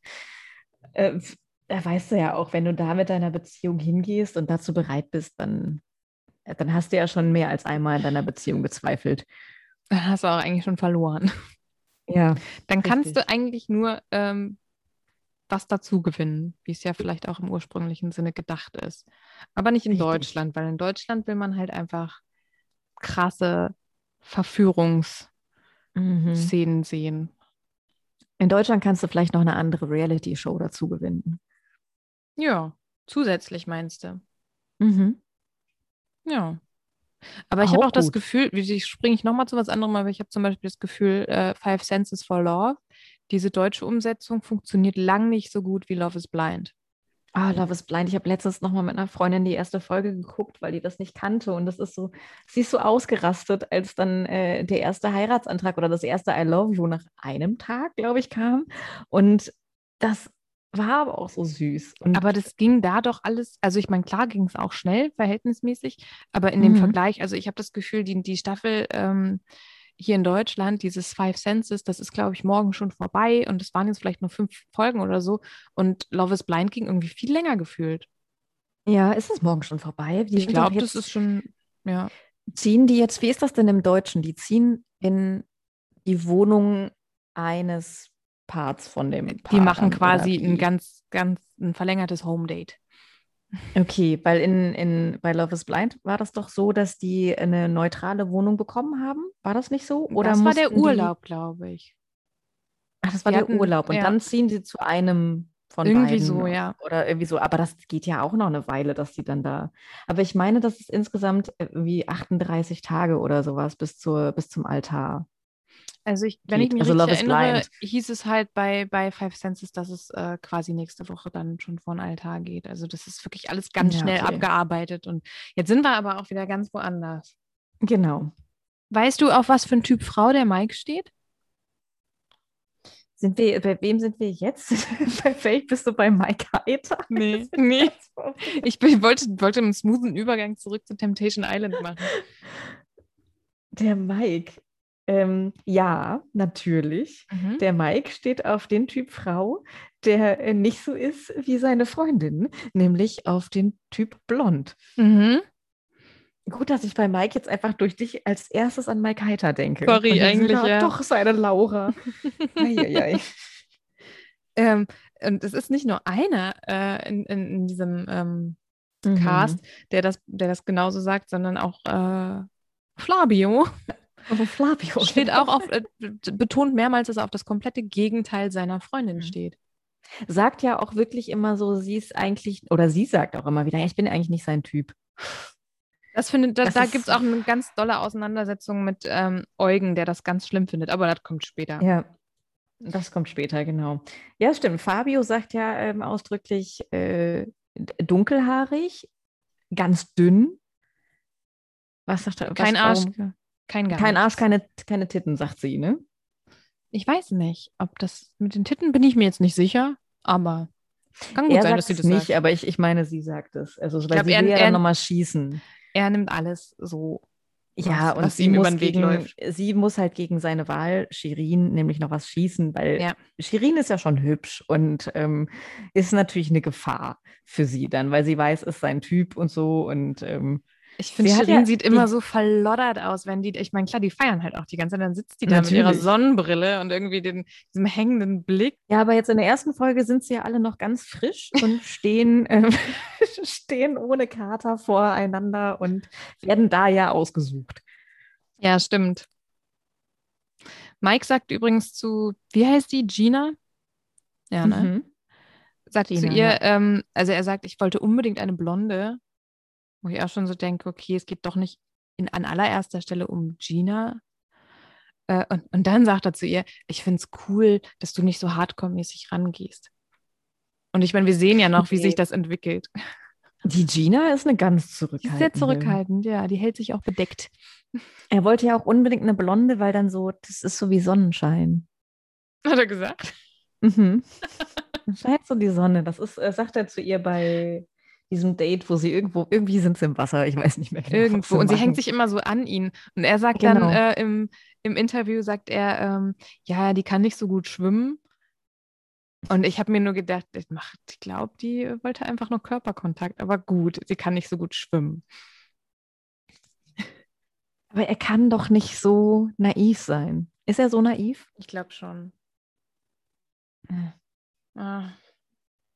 äh, da weißt du ja auch, wenn du da mit deiner Beziehung hingehst und dazu bereit bist, dann, äh, dann hast du ja schon mehr als einmal in deiner Beziehung gezweifelt. Dann hast du auch eigentlich schon verloren. Ja, Dann kannst Richtig. du eigentlich nur ähm, was dazu gewinnen, wie es ja vielleicht auch im ursprünglichen Sinne gedacht ist. Aber nicht in Richtig. Deutschland, weil in Deutschland will man halt einfach krasse Verführungsszenen mhm. sehen. in Deutschland kannst du vielleicht noch eine andere Reality-Show dazu gewinnen. Ja, zusätzlich meinst du. Mhm. Ja. Aber ich habe Auch auch das gut. Gefühl, wie springe ich nochmal zu was anderem, aber ich habe zum Beispiel das Gefühl, äh, Five Senses for Love, diese deutsche Umsetzung funktioniert lang nicht so gut wie Love is Blind. Ah, Love is Blind. Ich habe letztens noch mal mit einer Freundin die erste Folge geguckt, weil die das nicht kannte. Und das ist so, sie ist so ausgerastet, als dann äh, der erste Heiratsantrag oder das erste I love you nach einem Tag, glaube ich, kam. Und das war aber auch so süß. Und Aber das ging da doch alles, also ich meine, klar ging es auch schnell, verhältnismäßig, aber in dem Mhm. Vergleich, also ich habe das Gefühl, die, die Staffel ähm, hier in Deutschland, dieses Five Senses, das ist, glaube ich, morgen schon vorbei und es waren jetzt vielleicht nur fünf Folgen oder so und Love is Blind ging irgendwie viel länger gefühlt. ja, ist es morgen schon vorbei? Die Ich glaube, das ist schon, ja. Ziehen die jetzt, wie ist das denn im Deutschen? Die ziehen in die Wohnung eines Parts von dem Paar. Die machen quasi ein ganz, ganz ein verlängertes Home-Date. Okay, weil in, in, bei Love is Blind war das doch so, dass die eine neutrale Wohnung bekommen haben. War das nicht so? Oder das war der mussten die- Urlaub, glaube ich. Ach, das war Die der hatten- Urlaub. Und ja. dann ziehen sie zu einem von Irgendwie beiden. so, ja. Oder irgendwie so. Aber das geht ja auch noch eine Weile, dass die dann da. Aber ich meine, das ist insgesamt irgendwie 38 Tage oder sowas bis, zur, bis zum Altar. Also ich, wenn Geht. ich mich Also richtig erinnere, hieß es halt bei, bei Five Senses, dass es äh, quasi nächste Woche dann schon vor den Altar geht. Also das ist wirklich alles ganz Ja, schnell okay. abgearbeitet. Und jetzt sind wir aber auch wieder ganz woanders. Genau. Weißt du, auf was für ein Typ Frau der Mike steht? Sind wir, bei wem sind wir jetzt? bei welchem bist du bei Mike Heiter? Nee, nee. Ich bin, wollte, wollte einen smoothen Übergang zurück zu Temptation Island machen. Der Mike. Ähm, ja, natürlich. Mhm. Der Mike steht auf den Typ Frau, der äh, nicht so ist wie seine Freundin, nämlich auf den Typ Blond. Mhm. Gut, dass ich bei Mike jetzt einfach durch dich als erstes an Mike Heiter denke. Sorry, eigentlich, ja. Doch, so eine Laura. Eieiei. Ähm, und es ist nicht nur einer äh, in, in, in diesem ähm, Mhm. Cast, der das, der das genauso sagt, sondern auch äh, Flavio Oh, Flavio. steht auch auf, äh, betont mehrmals, dass er auf das komplette Gegenteil seiner Freundin Mhm. steht. Sagt ja auch wirklich immer so, sie ist eigentlich, oder sie sagt auch immer wieder, "Ja, ich bin eigentlich nicht sein Typ. Das findet, da, Das da gibt es auch eine ganz dolle Auseinandersetzung mit ähm, Eugen, der das ganz schlimm findet, aber das kommt später. Ja, das kommt später, genau. Ja, stimmt. Fabio sagt ja ähm, ausdrücklich äh, dunkelhaarig, ganz dünn. Was sagt er? Was, Kein Arsch, warum- kein gar Kein Arsch, keine, keine Titten, sagt sie, ne? Ich weiß nicht, ob das mit den Titten bin ich mir jetzt nicht sicher, aber kann gut er sein, sagt dass sie es das nicht, sagt. aber ich, ich meine, sie sagt es. Also, weil glaub, sie er- will ja er- dann nochmal schießen. Er nimmt alles so. Ja, was- und was sie ihm über muss den Weg gegen, läuft. sie muss halt gegen seine Wahl, Shirin, nämlich noch was schießen, weil Ja. Shirin ist ja schon hübsch und ähm, ist natürlich eine Gefahr für sie dann, weil sie weiß, ist sein Typ und so und ähm, Ich finde, Shirin ja sieht immer so verloddert aus, wenn die, ich meine, klar, die feiern halt auch die ganze Zeit, dann sitzt die da mit ihrer Natürlich. Sonnenbrille und irgendwie den, diesem hängenden Blick. ja, aber jetzt in der ersten Folge sind sie ja alle noch ganz frisch und stehen, ähm, stehen ohne Kater voreinander und werden da ja ausgesucht. Ja, stimmt. Mike sagt übrigens zu, wie heißt die, Gina? Ja, ne? Mhm. Sagt zu Gina, ihr, ja. ähm, also er sagt, ich wollte unbedingt eine Blonde, wo ich auch schon so denke, okay, es geht doch nicht in, an allererster Stelle um Gina. Äh, und, und dann sagt er zu ihr, ich finde es cool, dass du nicht so hardcore-mäßig rangehst. Und ich meine, wir sehen ja noch, wie Nee. sich das entwickelt. Die Gina ist eine ganz Die ist zurückhaltende. sehr zurückhaltend, ja, die hält sich auch bedeckt. Er wollte ja auch unbedingt eine Blonde, weil dann so, das ist so wie Sonnenschein. Hat er gesagt? Mhm. Scheint so die Sonne. Das ist, äh, sagt er zu ihr bei diesem Date, wo sie irgendwo, irgendwie sind sie im Wasser, ich weiß nicht mehr genau. Irgendwo. Und sie machen. hängt sich immer so an ihn. Und er sagt Genau. dann äh, im, im Interview, sagt er, ähm, ja, die kann nicht so gut schwimmen. Und ich habe mir nur gedacht, ich, mach- ich glaube, die wollte einfach nur Körperkontakt. Aber gut, sie kann nicht so gut schwimmen. Aber er kann doch nicht so naiv sein. Ist er so naiv? Ich glaube schon. Äh. Ah.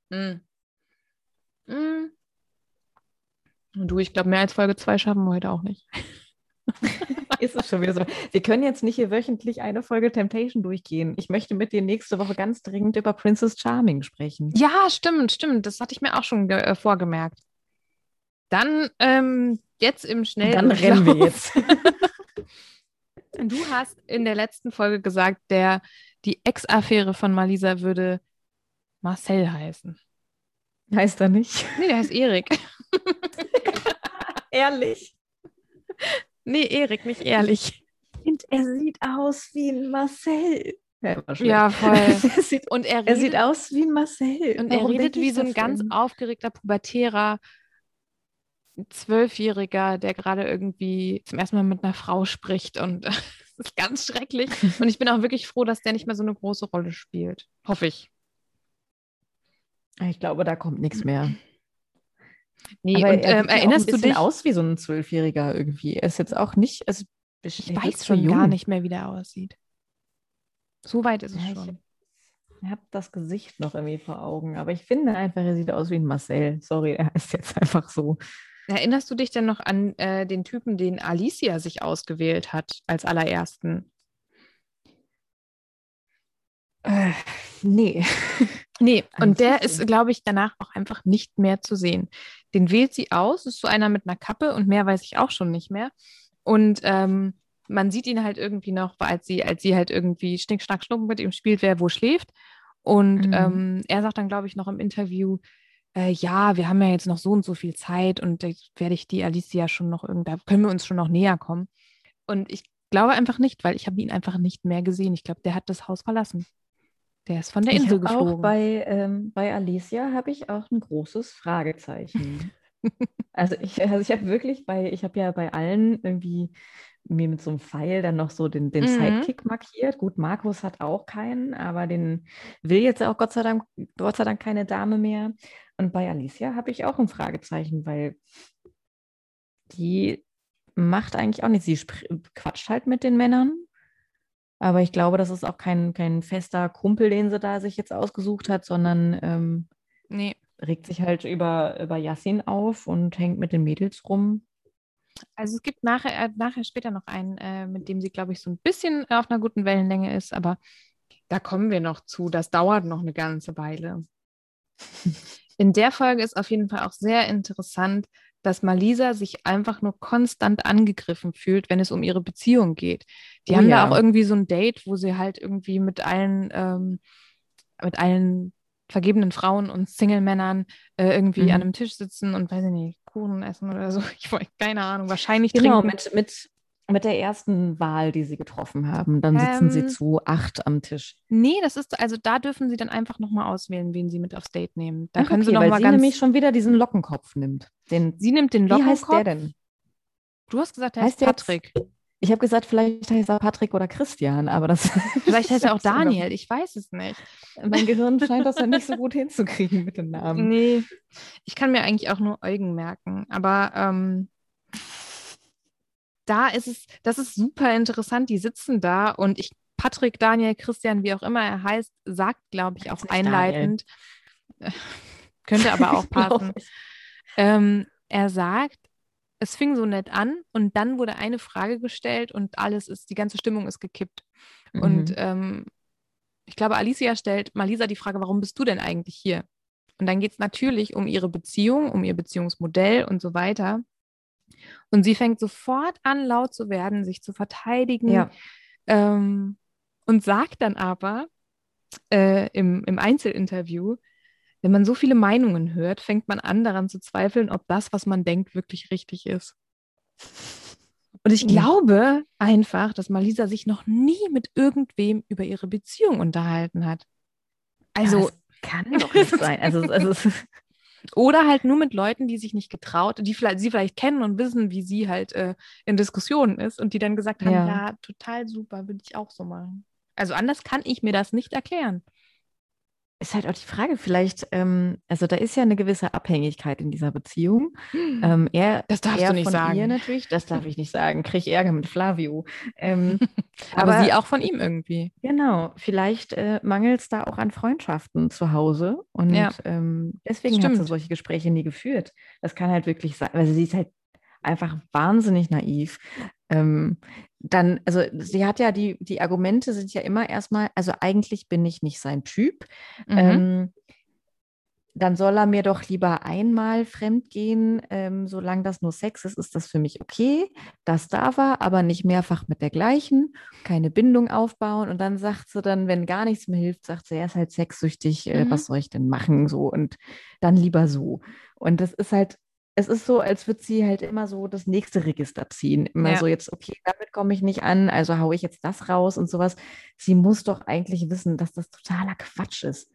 Mm. Mm. Und du, ich glaube, mehr als Folge 2 schaffen wir heute auch nicht. Ist es schon wieder so. Wir können jetzt nicht hier wöchentlich eine Folge Temptation durchgehen. Ich möchte mit dir nächste Woche ganz dringend über Princess Charming sprechen. Ja, stimmt, stimmt. Das hatte ich mir auch schon äh, vorgemerkt. Dann ähm, jetzt im Schnell. Dann rennen wir jetzt. Du hast in der letzten Folge gesagt, der, die Ex-Affäre von Malisa würde Marcel heißen. heißt er nicht? Nee, der heißt Erik. Ehrlich. Nee, Erik, nicht ehrlich. Und er sieht aus wie ein Marcel. Ja. Ja, voll. er, sieht, Und er er redet, sieht aus wie ein Marcel. und er Warum redet denk wie so ein ganz denn? aufgeregter, pubertärer Zwölfjähriger, der gerade irgendwie zum ersten Mal mit einer Frau spricht. Und das ist ganz schrecklich. Und ich bin auch wirklich froh, dass der nicht mehr so eine große Rolle spielt. Hoffe ich. Ich glaube, da kommt nichts mehr. Nee, Aber und er ähm, erinnerst du dich? aus wie so ein Zwölfjähriger irgendwie. Er ist jetzt auch nicht. Also, Ich weiß schon gar nicht mehr, wie der aussieht. So weit ist es Ja, schon. Ich habe das Gesicht noch irgendwie vor Augen, aber ich finde einfach, er sieht aus wie ein Marcel. Sorry, er ist jetzt einfach so. Erinnerst du dich denn noch an äh, den Typen, den Alicia sich ausgewählt hat als allerersten? Äh, nee. Nee, und der ist, glaube ich, danach auch einfach nicht mehr zu sehen. Den wählt sie aus, ist so einer mit einer Kappe und mehr weiß ich auch schon nicht mehr. Und ähm, man sieht ihn halt irgendwie noch, als sie, als sie halt irgendwie Schnick, Schnack, Schnuck mit ihm spielt, wer wo schläft. Und Mhm. ähm, er sagt dann, glaube ich, noch im Interview, äh, ja, wir haben ja jetzt noch so und so viel Zeit und da werde ich die Alicia schon noch irgendwann, können wir uns schon noch näher kommen. Und ich glaube einfach nicht, weil ich habe ihn einfach nicht mehr gesehen. Ich glaube, der hat das Haus verlassen. Der ist von der Ich Insel hab geflogen. Auch bei, ähm, bei Alicia habe ich auch ein großes Fragezeichen. also ich, also ich habe wirklich bei, ich habe ja bei allen irgendwie mir mit so einem Pfeil dann noch so den, den Mhm. Sidekick markiert. Gut, Markus hat auch keinen, aber den will jetzt auch Gott sei Dank, Gott sei Dank keine Dame mehr. Und bei Alicia habe ich auch ein Fragezeichen, weil die macht eigentlich auch nichts. Sie quatscht halt mit den Männern. Aber ich glaube, das ist auch kein, kein fester Kumpel, den sie da sich jetzt ausgesucht hat, sondern ähm, Nee. regt sich halt über, über Yassin auf und hängt mit den Mädels rum. Also es gibt nachher, äh, nachher später noch einen, äh, mit dem sie, glaube ich, so ein bisschen auf einer guten Wellenlänge ist, aber da kommen wir noch zu. Das dauert noch eine ganze Weile. In der Folge ist auf jeden Fall auch sehr interessant, dass Malisa sich einfach nur konstant angegriffen fühlt, wenn es um ihre Beziehung geht. Die Oh haben ja. da auch irgendwie so ein Date, wo sie halt irgendwie mit allen, ähm, mit allen vergebenen Frauen und Single-Männern äh, irgendwie Mhm. an einem Tisch sitzen und weiß ich nicht, Kuchen essen oder so. Ich weiß keine Ahnung, wahrscheinlich Genau, trinken. mit, mit, mit der ersten Wahl, die sie getroffen haben. Dann sitzen sie Ähm, zu acht am Tisch. Nee, das ist, also da dürfen sie dann einfach nochmal auswählen, wen sie mit aufs Date nehmen. Da Ach, können sie okay, weil nochmal sie ganz. nämlich schon wieder diesen Lockenkopf nimmt. Den, sie nimmt den wie heißt Lockenkopf. der denn? Du hast gesagt, der heißt Heißt der Patrick. Ich habe gesagt, vielleicht heißt er Patrick oder Christian, aber das. Vielleicht heißt er auch Daniel. Ich weiß es nicht. Mein Gehirn scheint das ja nicht so gut hinzukriegen mit den Namen. Nee. Ich kann mir eigentlich auch nur Eugen merken. Aber ähm, da ist es, das ist super interessant. Die sitzen da und ich, Patrick, Daniel, Christian, wie auch immer er heißt, sagt, glaube ich, auch einleitend. Könnte aber auch passen. Ähm, er sagt, es fing so nett an und dann wurde eine Frage gestellt und alles ist, die ganze Stimmung ist gekippt. Und Mhm. ähm, ich glaube, Alicia stellt Malisa die Frage, warum bist du denn eigentlich hier? Und dann geht es natürlich um ihre Beziehung, um ihr Beziehungsmodell und so weiter. Und sie fängt sofort an, laut zu werden, sich zu verteidigen ja. ähm, und sagt dann aber äh, im, im Einzelinterview, wenn man so viele Meinungen hört, fängt man an daran zu zweifeln, ob das, was man denkt, wirklich richtig ist. Und ich Ja. glaube einfach, dass Malisa sich noch nie mit irgendwem über ihre Beziehung unterhalten hat. Also, das kann doch nicht sein. Also, also oder halt nur mit Leuten, die sich nicht getraut, die vielleicht, sie vielleicht kennen und wissen, wie sie halt äh, in Diskussionen ist und die dann gesagt haben, Ja. ja, total super, würde ich auch so machen. Also anders kann ich mir das nicht erklären. Ist halt auch die Frage, vielleicht, ähm, also da ist ja eine gewisse Abhängigkeit in dieser Beziehung. Ähm, er, Das darfst du nicht von sagen. ihr natürlich, das darf ich nicht sagen, kriege ich Ärger mit Flavio. Ähm, Aber, aber sie auch von ihm irgendwie. Genau, vielleicht äh, mangelt es da auch an Freundschaften zu Hause und Ja. ähm, deswegen hat sie solche Gespräche nie geführt. Das kann halt wirklich sein, also sie ist halt einfach wahnsinnig naiv. Ähm, dann, also sie hat ja die, die Argumente sind ja immer erstmal, also eigentlich bin ich nicht sein Typ. Mhm. Ähm, dann soll er mir doch lieber einmal fremdgehen, ähm, solange das nur Sex ist, ist das für mich okay. Das darf er, aber nicht mehrfach mit der gleichen, keine Bindung aufbauen. Und dann sagt sie dann, wenn gar nichts mehr hilft, sagt sie, er ist halt sexsüchtig, äh, Mhm. was soll ich denn machen? So und dann lieber so. Und das ist halt, es ist so, als würde sie halt immer so das nächste Register ziehen. Immer Ja. so jetzt, okay, damit komme ich nicht an, also haue ich jetzt das raus und sowas. Sie muss doch eigentlich wissen, dass das totaler Quatsch ist.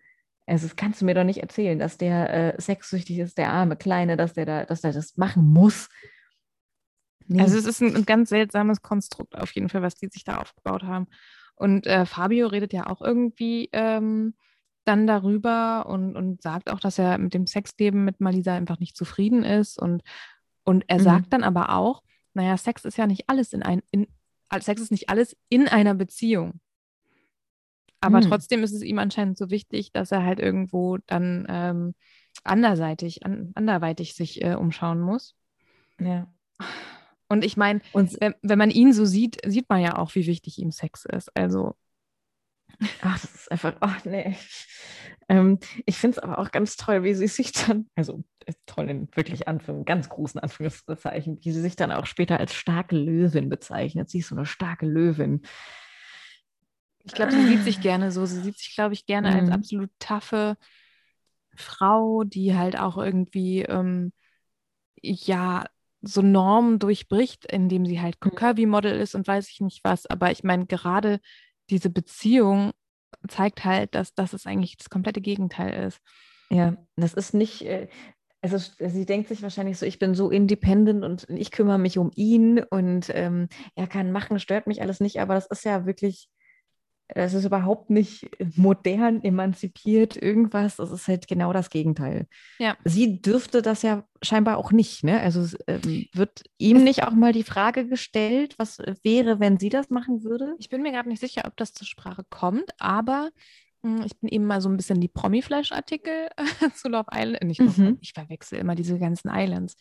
Also das kannst du mir doch nicht erzählen, dass der äh, sexsüchtig ist, der arme Kleine, dass der da, dass der das machen muss. Nee. Also es ist ein, ein ganz seltsames Konstrukt auf jeden Fall, was die sich da aufgebaut haben. Und äh, Fabio redet ja auch irgendwie ähm, dann darüber und, und sagt auch, dass er mit dem Sexleben mit Malisa einfach nicht zufrieden ist. Und, und er Mhm. sagt dann aber auch, naja, Sex ist ja nicht alles in ein, in, Sex ist nicht alles in einer Beziehung. Aber Mhm. trotzdem ist es ihm anscheinend so wichtig, dass er halt irgendwo dann ähm, anderseitig, an, anderweitig sich äh, umschauen muss. ja. Und ich meine, wenn, wenn man ihn so sieht, sieht man ja auch, wie wichtig ihm Sex ist. Also, ach, das ist einfach, ach nee. Ähm, ich finde es aber auch ganz toll, wie sie sich dann, also äh, toll in wirklich Anführung, ganz großen Anführungszeichen, wie sie sich dann auch später als starke Löwin bezeichnet. Sie ist so eine starke Löwin. ich glaube, sie sieht sich gerne so. Sie sieht sich, glaube ich, gerne als Mhm. absolut taffe Frau, die halt auch irgendwie, ähm, ja, so Normen durchbricht, indem sie halt Mhm. Curvy-Model ist und weiß ich nicht was. Aber ich meine, gerade diese Beziehung zeigt halt, dass das es eigentlich das komplette Gegenteil ist. Ja, das ist nicht, äh, also s- sie denkt sich wahrscheinlich so, ich bin so independent und ich kümmere mich um ihn und ähm, er kann machen, stört mich alles nicht, aber das ist ja wirklich, es ist überhaupt nicht modern, emanzipiert, irgendwas. Es ist halt genau das Gegenteil. Ja. Sie dürfte das ja scheinbar auch nicht. Ne? Also ähm, wird ihm nicht auch mal die Frage gestellt, was wäre, wenn sie das machen würde? Ich bin mir gerade nicht sicher, ob das zur Sprache kommt, aber mh, ich bin eben mal so ein bisschen die Promi-Flash-Artikel zu Love Island, nicht Love Mhm. Ich verwechsel immer diese ganzen Islands,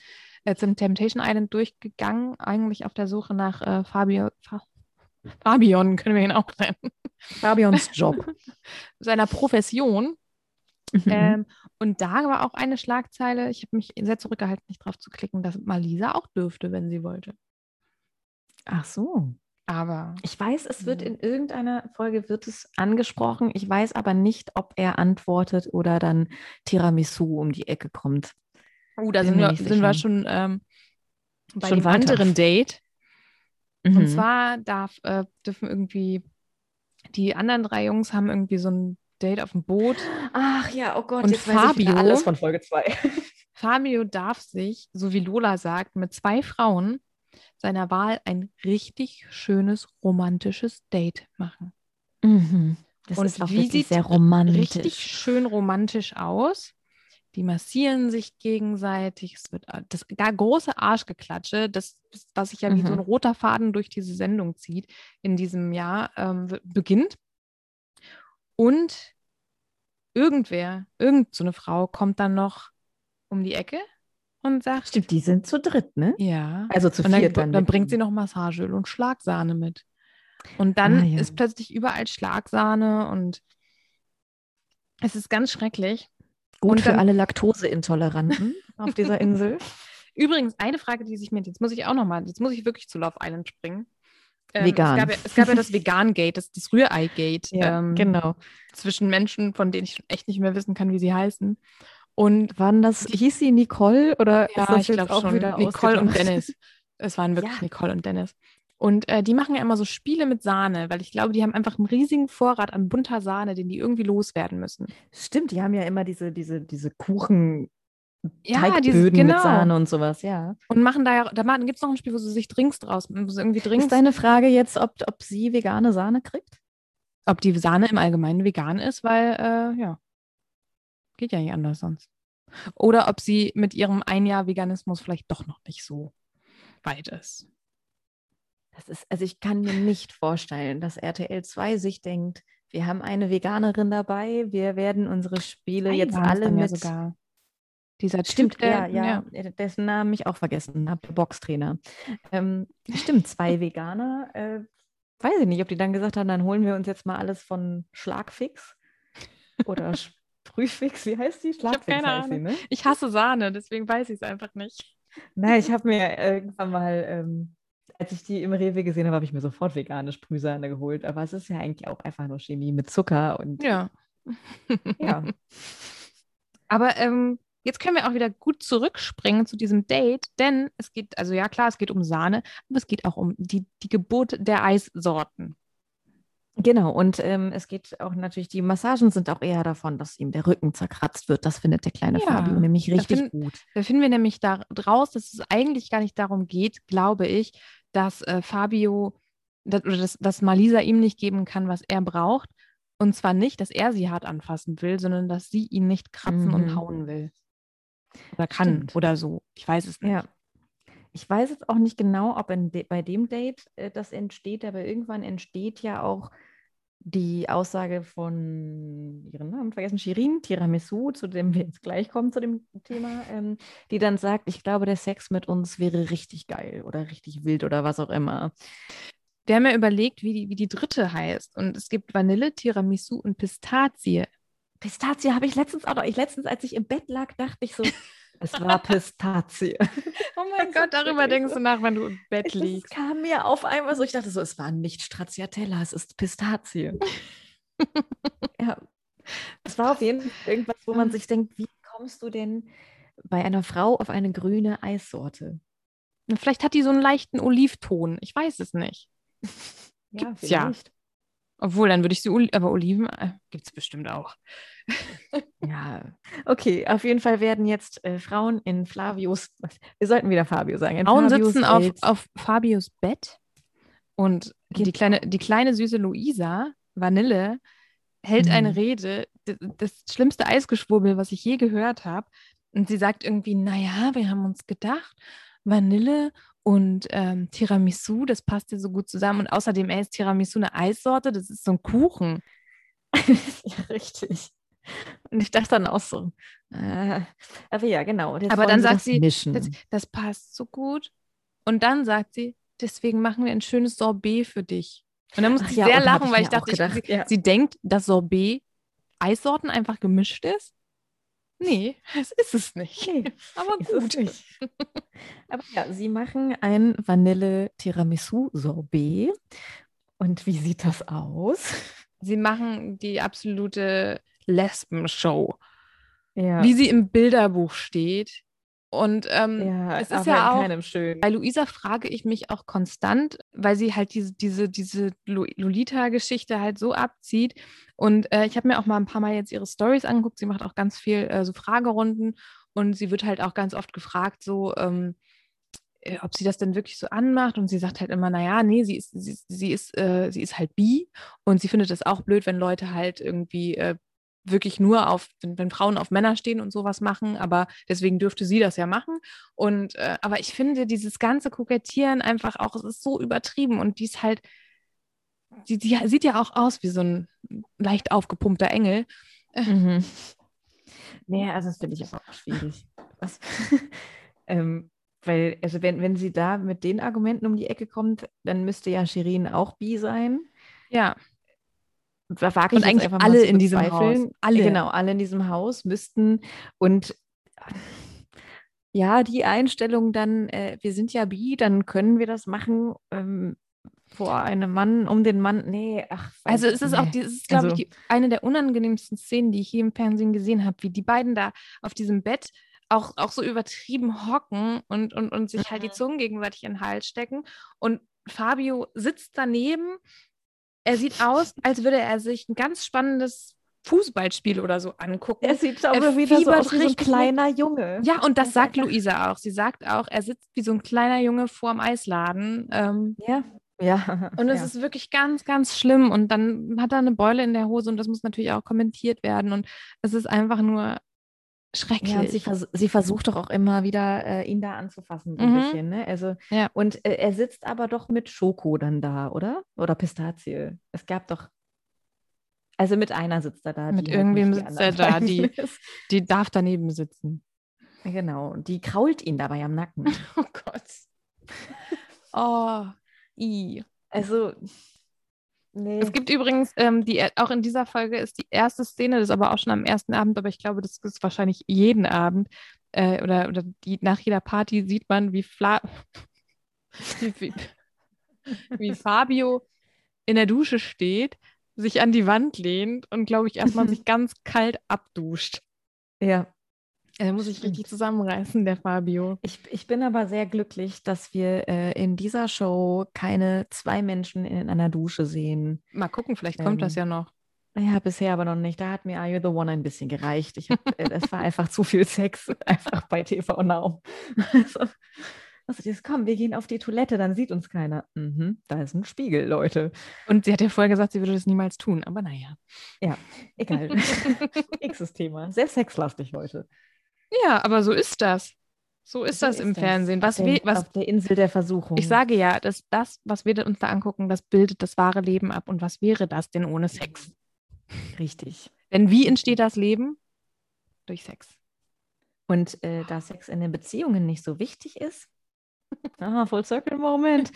äh, zum Temptation Island durchgegangen, eigentlich auf der Suche nach äh, Fabio, Fa Fabion, können wir ihn auch nennen, Fabians Job. seiner Profession. Mhm. Ähm, und da war auch eine Schlagzeile, ich habe mich sehr zurückgehalten, nicht drauf zu klicken, dass Malisa auch dürfte, wenn sie wollte. Ach so. Aber Ich weiß, es wird in irgendeiner Folge wird es angesprochen. Ich weiß aber nicht, ob er antwortet oder dann Tiramisu um die Ecke kommt. uh, da sind wir, sind wir schon ähm, bei Schon dem weiter. anderen Date. Und Mhm. zwar darf, äh, dürfen irgendwie die anderen drei Jungs haben irgendwie so ein Date auf dem Boot. Ach ja, oh Gott, Und jetzt weiß ich Fabio? alles von Folge 2. Fabio darf sich, so wie Lola sagt, mit zwei Frauen seiner Wahl ein richtig schönes romantisches Date machen. Mhm. Das Und ist auch wie sieht's sehr romantisch. Richtig schön romantisch aus. Die massieren sich gegenseitig. Es wird äh, das gar große Arschgeklatsche, das, was sich ja wie so ein Mhm. roter Faden durch diese Sendung zieht, in diesem Jahr ähm, beginnt. Und irgendwer, irgend so eine Frau kommt dann noch um die Ecke und sagt, Stimmt, die sind zu dritt, ne? ja. Also zu Und dann, viert dann. dann mit bringt sie noch Massageöl und Schlagsahne mit. Und dann Ah, ja. ist plötzlich überall Schlagsahne und es ist ganz schrecklich. Gut und für dann- alle Laktoseintoleranten auf dieser Insel. Übrigens, eine Frage, die sich mir, jetzt muss ich auch nochmal, jetzt muss ich wirklich zu Love Island springen. Ähm, Vegan. Es gab, ja, es gab ja das Vegan-Gate, das, das Rührei-Gate ähm, genau. zwischen Menschen, von denen ich echt nicht mehr wissen kann, wie sie heißen. Und Waren das, hieß sie Nicole oder ja, ist das ich jetzt glaube auch schon, wieder Nicole und? Dennis. Es waren wirklich Ja. Nicole und Dennis. Und äh, die machen ja immer so Spiele mit Sahne, weil ich glaube, die haben einfach einen riesigen Vorrat an bunter Sahne, den die irgendwie loswerden müssen. Stimmt, die haben ja immer diese, diese, diese Kuchen, Ja, Teigböden dieses- mit genau. Sahne und sowas, ja. Und machen da ja, da gibt es noch ein Spiel, wo sie sich Drinks draus, wo sie irgendwie Drinks Ist deine Frage jetzt, ob, ob sie vegane Sahne kriegt? ob die Sahne im Allgemeinen vegan ist, weil, äh, ja, geht ja nicht anders sonst. Oder ob sie mit ihrem ein Jahr Veganismus vielleicht doch noch nicht so weit ist. Das ist, also ich kann mir nicht vorstellen, dass RTL 2 sich denkt, wir haben eine Veganerin dabei, wir werden unsere Spiele Zwei jetzt alle dann ja mit. sogar. Dieser Stimmt, Typ, der, ja, ja, äh, dessen Namen ich auch vergessen habe, der Boxtrainer. Ähm, stimmt, zwei Veganer. Äh, weiß ich nicht, ob die dann gesagt haben, dann holen wir uns jetzt mal alles von Schlagfix oder Sprühfix, wie heißt die? Schlagfix keine heißt sie, Ahnung. ne? Ich hasse Sahne, deswegen weiß ich es einfach nicht. Nein, ich habe mir irgendwann mal, ähm, als ich die im Rewe gesehen habe, habe ich mir sofort vegane Sprühsahne geholt. Aber es ist ja eigentlich auch einfach nur Chemie mit Zucker und Ja. ja. Aber ähm, jetzt können wir auch wieder gut zurückspringen zu diesem Date, denn es geht, also ja klar, es geht um Sahne, aber es geht auch um die, die Geburt der Eissorten. Genau, und ähm, es geht auch natürlich, die Massagen sind auch eher davon, dass ihm der Rücken zerkratzt wird. Das findet der kleine Ja, Fabio nämlich da richtig find- gut. Da finden wir nämlich da raus, dass es eigentlich gar nicht darum geht, glaube ich, dass äh, Fabio dass, oder dass, dass Malisa ihm nicht geben kann, was er braucht. Und zwar nicht, dass er sie hart anfassen will, sondern dass sie ihn nicht kratzen und Mhm. hauen will. Oder kann Stimmt. oder so. Ich weiß es nicht. Ja. Ich weiß jetzt auch nicht genau, ob in de bei dem Date äh, das entsteht, aber irgendwann entsteht ja auch die Aussage von ihren Namen vergessen, Shirin Tiramisu, zu dem wir jetzt gleich kommen, zu dem Thema, ähm, die dann sagt, ich glaube, der Sex mit uns wäre richtig geil oder richtig wild oder was auch immer. Wir haben ja überlegt, wie die, wie die dritte heißt. Und es gibt Vanille, Tiramisu und Pistazie. Pistazie habe ich letztens auch noch, ich letztens, als ich im Bett lag, dachte ich so, es war Pistazie. Oh mein Gott, darüber denkst du nach, wenn du im Bett Es liegst. kam mir auf einmal so, ich dachte so, es war nicht Stracciatella, es ist Pistazie. ja, es war auf jeden Fall irgendwas, wo man sich denkt, wie kommst du denn bei einer Frau auf eine grüne Eissorte? Vielleicht hat die so einen leichten Olivton. Ich weiß es nicht. Ja, Gibt's ja. Obwohl, dann würde ich sie, Oli aber Oliven äh, gibt es bestimmt auch. Ja, okay, auf jeden Fall werden jetzt äh, Frauen in Flavios, wir sollten wieder Fabio sagen, Frauen Fabios sitzen auf, auf Fabios Bett und die Genau. kleine, die kleine süße Luisa Vanille hält eine Mhm. Rede, d- das schlimmste Eisgeschwurbel, was ich je gehört habe. Und sie sagt irgendwie, naja, wir haben uns gedacht, Vanille und ähm, Tiramisu, das passt ja so gut zusammen. Und außerdem ey, ist Tiramisu eine Eissorte, das ist so ein Kuchen. ja, richtig. Und ich dachte dann auch so, äh, aber ja, genau. Aber dann sagt sie. Das, das passt so gut. Und dann sagt sie, deswegen machen wir ein schönes Sorbet für dich. Und dann musste Ach ich ja, sehr hab lachen, ich weil ich dachte, ich, gedacht, sie, ja. sie denkt, dass Sorbet Eissorten einfach gemischt ist. Nee, das ist es nicht. Nee, Aber es gut. nicht. Aber ja, sie machen ein Vanille-Tiramisu-Sorbet. Und wie sieht das aus? Sie machen die absolute Lesben-Show, Ja, wie sie im Bilderbuch steht. Und ähm, ja, es ist ja auch- keinem schön. Bei Luisa frage ich mich auch konstant, weil sie halt diese, diese, diese Lo- Lolita-Geschichte halt so abzieht. Und äh, ich habe mir auch mal ein paar Mal jetzt ihre Stories angeguckt. Sie macht auch ganz viel äh, so Fragerunden und sie wird halt auch ganz oft gefragt, so, ähm, äh, ob sie das denn wirklich so anmacht. Und sie sagt halt immer, naja, nee, sie ist, sie, sie ist, äh, sie ist halt bi und sie findet es auch blöd, wenn Leute halt irgendwie äh, wirklich nur auf, wenn, wenn Frauen auf Männer stehen und sowas machen, aber deswegen dürfte sie das ja machen. Und äh, aber ich finde dieses ganze Kokettieren einfach auch, es ist so übertrieben und die ist halt, die, die sieht ja auch aus wie so ein leicht aufgepumpter Engel. Mhm. Nee, also das finde ich aber auch schwierig. Ähm, weil, also wenn, wenn sie da mit den Argumenten um die Ecke kommt, dann müsste ja Shirin auch bi sein. Ja, wage Und ich jetzt eigentlich einfach mal alle in diesem. Haus. Alle. Genau, alle in diesem Haus müssten und ja, die Einstellung dann, äh, wir sind ja bi, dann können wir das machen ähm, vor einem Mann, um den Mann. Nee, ach. also es ist auch, nee. ist, glaube Also- ich, die, eine der unangenehmsten Szenen, die ich je im Fernsehen gesehen habe, wie die beiden da auf diesem Bett auch, auch so übertrieben hocken und, und, und sich halt die Mhm. Zungen gegenseitig in den Hals stecken. Und Fabio sitzt daneben. Er sieht aus, als würde er sich ein ganz spannendes Fußballspiel oder so angucken. Er sieht Er aber wieder so aus wie so ein kleiner Junge. Ja, und das sagt Luisa auch. Sie sagt auch, er sitzt wie so ein kleiner Junge vorm Eisladen. Ähm, Ja. Ja. und es ja. ist wirklich ganz, ganz schlimm. Und dann hat er eine Beule in der Hose und das muss natürlich auch kommentiert werden. Und es ist einfach nur schrecklich. Ja, sie, vers sie versucht doch auch immer wieder, äh, ihn da anzufassen, so ein Mhm. bisschen, ne? Also, Ja. und äh, er sitzt aber doch mit Schoko dann da, oder? Oder Pistazie. Es gab doch. Also mit einer sitzt er da. Mit irgendwem sitzt er da, die-. Die darf daneben sitzen. Genau. Und die krault ihn dabei am Nacken. Oh Gott. Oh, i. Also. Nee. Es gibt übrigens, ähm, die, auch in dieser Folge ist die erste Szene, das ist aber auch schon am ersten Abend, aber ich glaube, das ist wahrscheinlich jeden Abend äh, oder, oder die, nach jeder Party sieht man, wie, Fla wie, wie, wie Fabio in der Dusche steht, sich an die Wand lehnt und, glaube ich, erstmal sich ganz kalt abduscht. ja. Er muss sich Stimmt. richtig zusammenreißen, der Fabio. Ich, ich bin aber sehr glücklich, dass wir äh, in dieser Show keine zwei Menschen in einer Dusche sehen. Mal gucken, vielleicht kommt das Ähm, ja noch. Ja, bisher aber noch nicht. Da hat mir Are You the One ein bisschen gereicht. Ich hab, äh, es war einfach zu viel Sex, einfach bei TV Now. Also, also dieses, komm, wir gehen auf die Toilette, dann sieht uns keiner. Mhm, da ist ein Spiegel, Leute. Und sie hat ja vorher gesagt, sie würde das niemals tun, aber naja. Egal. Nächstes Thema. Sehr sexlastig heute. Ja, aber so ist das. So ist So das im das. Fernsehen. Was auf, wir, der, was, auf der Insel der Versuchung. ich sage ja, dass das, was wir uns da angucken, das bildet das wahre Leben ab. Und was wäre das denn ohne Sex? Richtig. Denn wie entsteht das Leben? Durch Sex. Und äh, da Sex in den Beziehungen nicht so wichtig ist, aha, Full Circle Moment,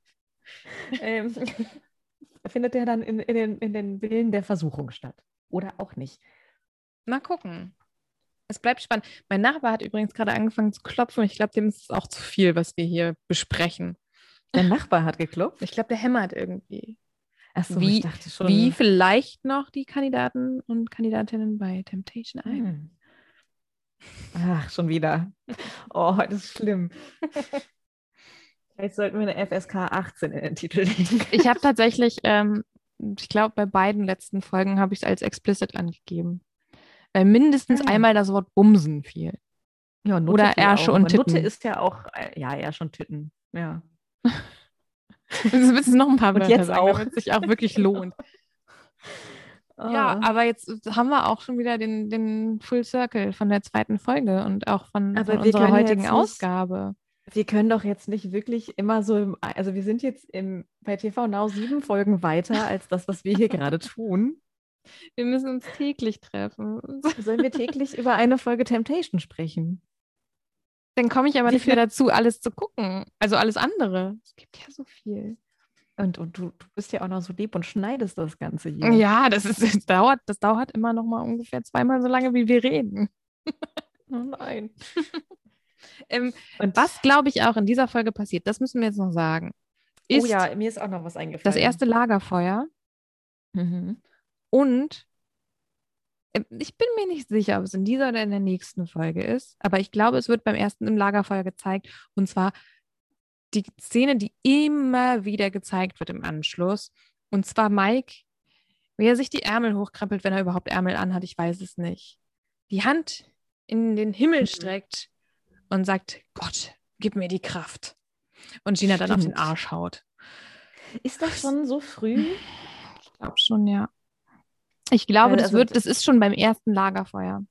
ähm, findet er dann in, in, den, in den Willen der Versuchung statt. Oder auch nicht. Mal gucken. Es bleibt spannend. Mein Nachbar hat übrigens gerade angefangen zu klopfen. Ich glaube, dem ist es auch zu viel, was wir hier besprechen. Der Nachbar hat geklopft. Ich glaube, der hämmert irgendwie. Achso, Wie- ich dachte schon. Wie vielleicht noch die Kandidaten und Kandidatinnen bei Temptation Island. Hm. Ach, schon wieder. Oh, heute ist schlimm. Vielleicht sollten wir eine FSK 18 in den Titel legen. Ich habe tatsächlich, ähm, ich glaube, bei beiden letzten Folgen habe ich es als explicit angegeben. Weil mindestens Ah. einmal das Wort Bumsen fiel. Ja, Oder fiel Ärsche auch, und aber Nutte Titten. ist ja auch, äh, ja, Ärsche und Titten. Ja. Das willst du noch ein paar Und Wörter jetzt sagen, auch. damit es sich auch wirklich lohnt. Ja, Ah. aber jetzt haben wir auch schon wieder den, den Full Circle von der zweiten Folge und auch von, von unserer heutigen nicht- Ausgabe. wir können doch jetzt nicht wirklich immer so, im, also wir sind jetzt im, bei TV Now sieben Folgen weiter als das, was wir hier gerade tun. Wir müssen uns täglich treffen. Sollen wir täglich über eine Folge Temptation sprechen? Dann komme ich aber nicht mehr dazu, alles zu gucken. Also alles andere. Es gibt ja so viel. Und, und du, du bist ja auch noch so lieb und schneidest das Ganze hier. Ja, das, ist, das, dauert, das dauert immer noch mal ungefähr zweimal so lange, wie wir reden. Oh nein. Ähm, Und was, glaube ich, auch in dieser Folge passiert, das müssen wir jetzt noch sagen, Oh ist ja, mir ist auch noch was eingefallen. das erste Lagerfeuer Mhm. Und äh, ich bin mir nicht sicher, ob es in dieser oder in der nächsten Folge ist, aber ich glaube, es wird beim ersten im Lagerfeuer gezeigt und zwar die Szene, die immer wieder gezeigt wird im Anschluss und zwar Mike, wie er sich die Ärmel hochkrempelt, wenn er überhaupt Ärmel anhat, ich weiß es nicht. Die Hand in den Himmel Mhm. streckt und sagt, Gott, gib mir die Kraft. Und Gina dann auf den Stimmt. Arsch haut. Ist das schon so früh? Ich glaube schon, ja. Ich glaube, Weil, das also, wird, das ist schon beim ersten Lagerfeuer.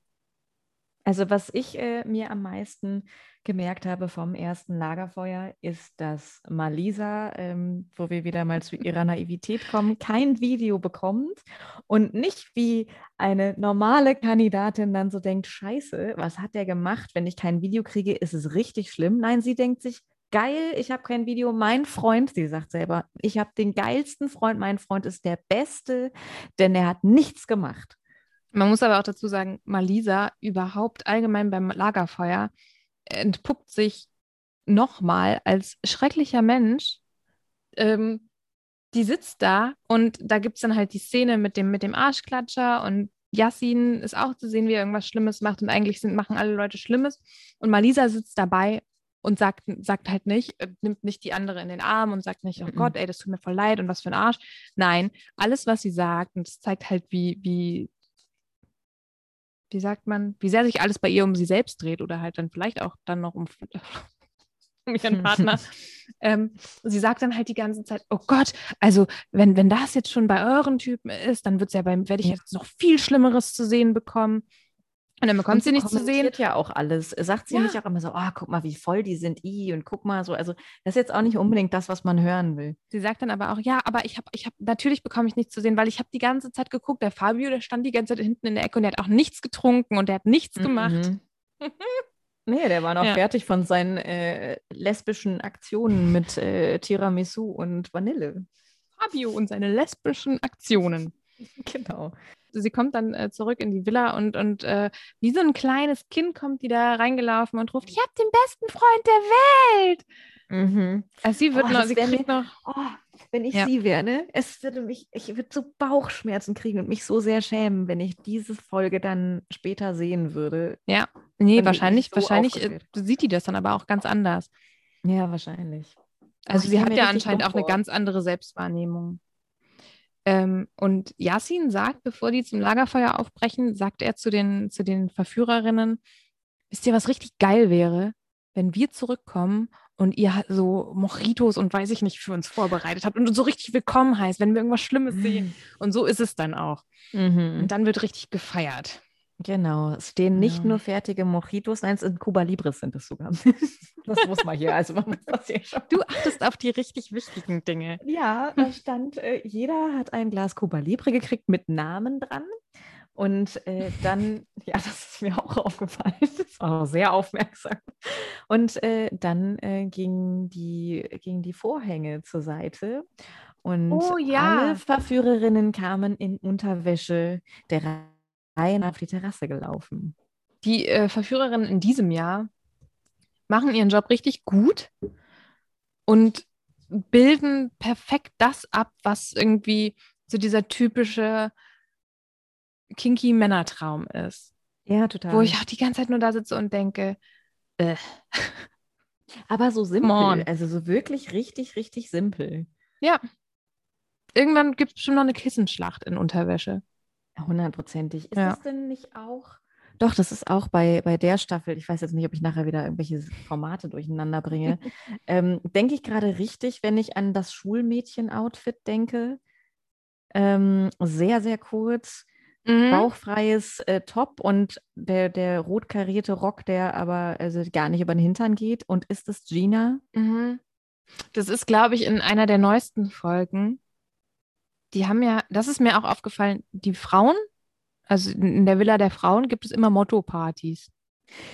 Also was ich äh, mir am meisten gemerkt habe vom ersten Lagerfeuer, ist, dass Malisa, ähm, wo wir wieder mal zu ihrer Naivität kommen, kein Video bekommt und nicht wie eine normale Kandidatin dann so denkt, scheiße, was hat der gemacht? Wenn ich kein Video kriege, ist es richtig schlimm. Nein, sie denkt sich, geil, ich habe kein Video. Mein Freund, sie sagt selber, ich habe den geilsten Freund, mein Freund ist der Beste, denn er hat nichts gemacht. Man muss aber auch dazu sagen, Malisa überhaupt allgemein beim Lagerfeuer entpuppt sich nochmal als schrecklicher Mensch. Ähm, die sitzt da und da gibt es dann halt die Szene mit dem, mit dem Arschklatscher und Yassin ist auch zu sehen, wie er irgendwas Schlimmes macht und eigentlich sind, machen alle Leute Schlimmes. Und Malisa sitzt dabei und sagt, sagt halt nicht, äh, nimmt nicht die andere in den Arm und sagt nicht, oh. Gott, ey, das tut mir voll leid und was für ein Arsch. Nein, alles, was sie sagt, und es zeigt halt, wie, wie, wie sagt man, wie sehr sich alles bei ihr um sie selbst dreht oder halt dann vielleicht auch dann noch um, um ihren Partner. ähm, sie sagt dann halt die ganze Zeit, oh Gott, also wenn, wenn das jetzt schon bei euren Typen ist, dann wird's ja beim, werde ich jetzt noch viel Schlimmeres zu sehen bekommen. Und dann bekommt Und sie nichts zu sehen. ja auch alles. Sagt sie Ja. nicht auch immer so, oh, guck mal, wie voll die sind, i und guck mal so. Also das ist jetzt auch nicht unbedingt das, was man hören will. Sie sagt dann aber auch, ja, aber ich habe, ich habe, natürlich bekomme ich nichts zu sehen, weil ich habe die ganze Zeit geguckt. Der Fabio, der stand die ganze Zeit hinten in der Ecke und der hat auch nichts getrunken und der hat nichts gemacht. Mhm. nee, der war noch Ja. fertig von seinen äh, lesbischen Aktionen mit äh, Tiramisu und Vanille. Fabio und seine lesbischen Aktionen. Genau. Sie kommt dann äh, zurück in die Villa und, und äh, wie so ein kleines Kind kommt die da reingelaufen und ruft, ich habe den besten Freund der Welt. Mhm. Also sie wird Oh, noch, sie kriegt noch, Oh, wenn ich Ja. sie wäre, ne? Es würde mich, ich würde so Bauchschmerzen kriegen und mich so sehr schämen, wenn ich diese Folge dann später sehen würde. nee, Wenn die wahrscheinlich, so wahrscheinlich äh, sieht die das dann aber auch ganz anders. Ja, wahrscheinlich. Also ich sie hat mir ja anscheinend auch eine ganz andere Selbstwahrnehmung. Ähm, und Yasin sagt, bevor die zum Lagerfeuer aufbrechen, sagt er zu den, zu den Verführerinnen, wisst ihr, was richtig geil wäre, wenn wir zurückkommen und ihr so Mojitos und weiß ich nicht für uns vorbereitet habt und uns so richtig willkommen heißt, wenn wir irgendwas Schlimmes sehen. Und so ist es dann auch. Mhm. Und dann wird richtig gefeiert. Genau, es stehen nicht Ja. nur fertige Mojitos, nein, es sind Cuba Libres sind es sogar. das muss man hier, also man muss das hier schon. Du achtest auf die richtig wichtigen Dinge. Ja, da stand, äh, jeder hat ein Glas Cuba Libre gekriegt mit Namen dran. Und äh, dann, ja, das ist mir auch aufgefallen, das war auch sehr aufmerksam. Und äh, dann äh, gingen, die, gingen die Vorhänge zur Seite. Und Oh, ja. alle Verführerinnen kamen in Unterwäsche der Nach auf die Terrasse gelaufen. Die äh, Verführerinnen in diesem Jahr machen ihren Job richtig gut und bilden perfekt das ab, was irgendwie so dieser typische kinky Männertraum ist. Ja, total. Wo ich auch die ganze Zeit nur da sitze und denke, äh, Aber so simpel, also so wirklich richtig, richtig simpel. ja. Irgendwann gibt es bestimmt noch eine Kissenschlacht in Unterwäsche. Hundertprozentig. Ist Ja. das denn nicht auch Doch, das ist auch bei, bei der Staffel. Ich weiß jetzt nicht, ob ich nachher wieder irgendwelche Formate durcheinander bringe. ähm, denke ich gerade richtig, wenn ich an das Schulmädchen-Outfit denke? Ähm, sehr, sehr kurz, Mhm. bauchfreies äh, Top und der, der rot karierte Rock, der aber also gar nicht über den Hintern geht. Und ist es Gina? Mhm. Das ist, glaube ich, in einer der neuesten Folgen. Die haben ja, das ist mir auch aufgefallen, die Frauen, also in der Villa der Frauen gibt es immer Motto-Partys.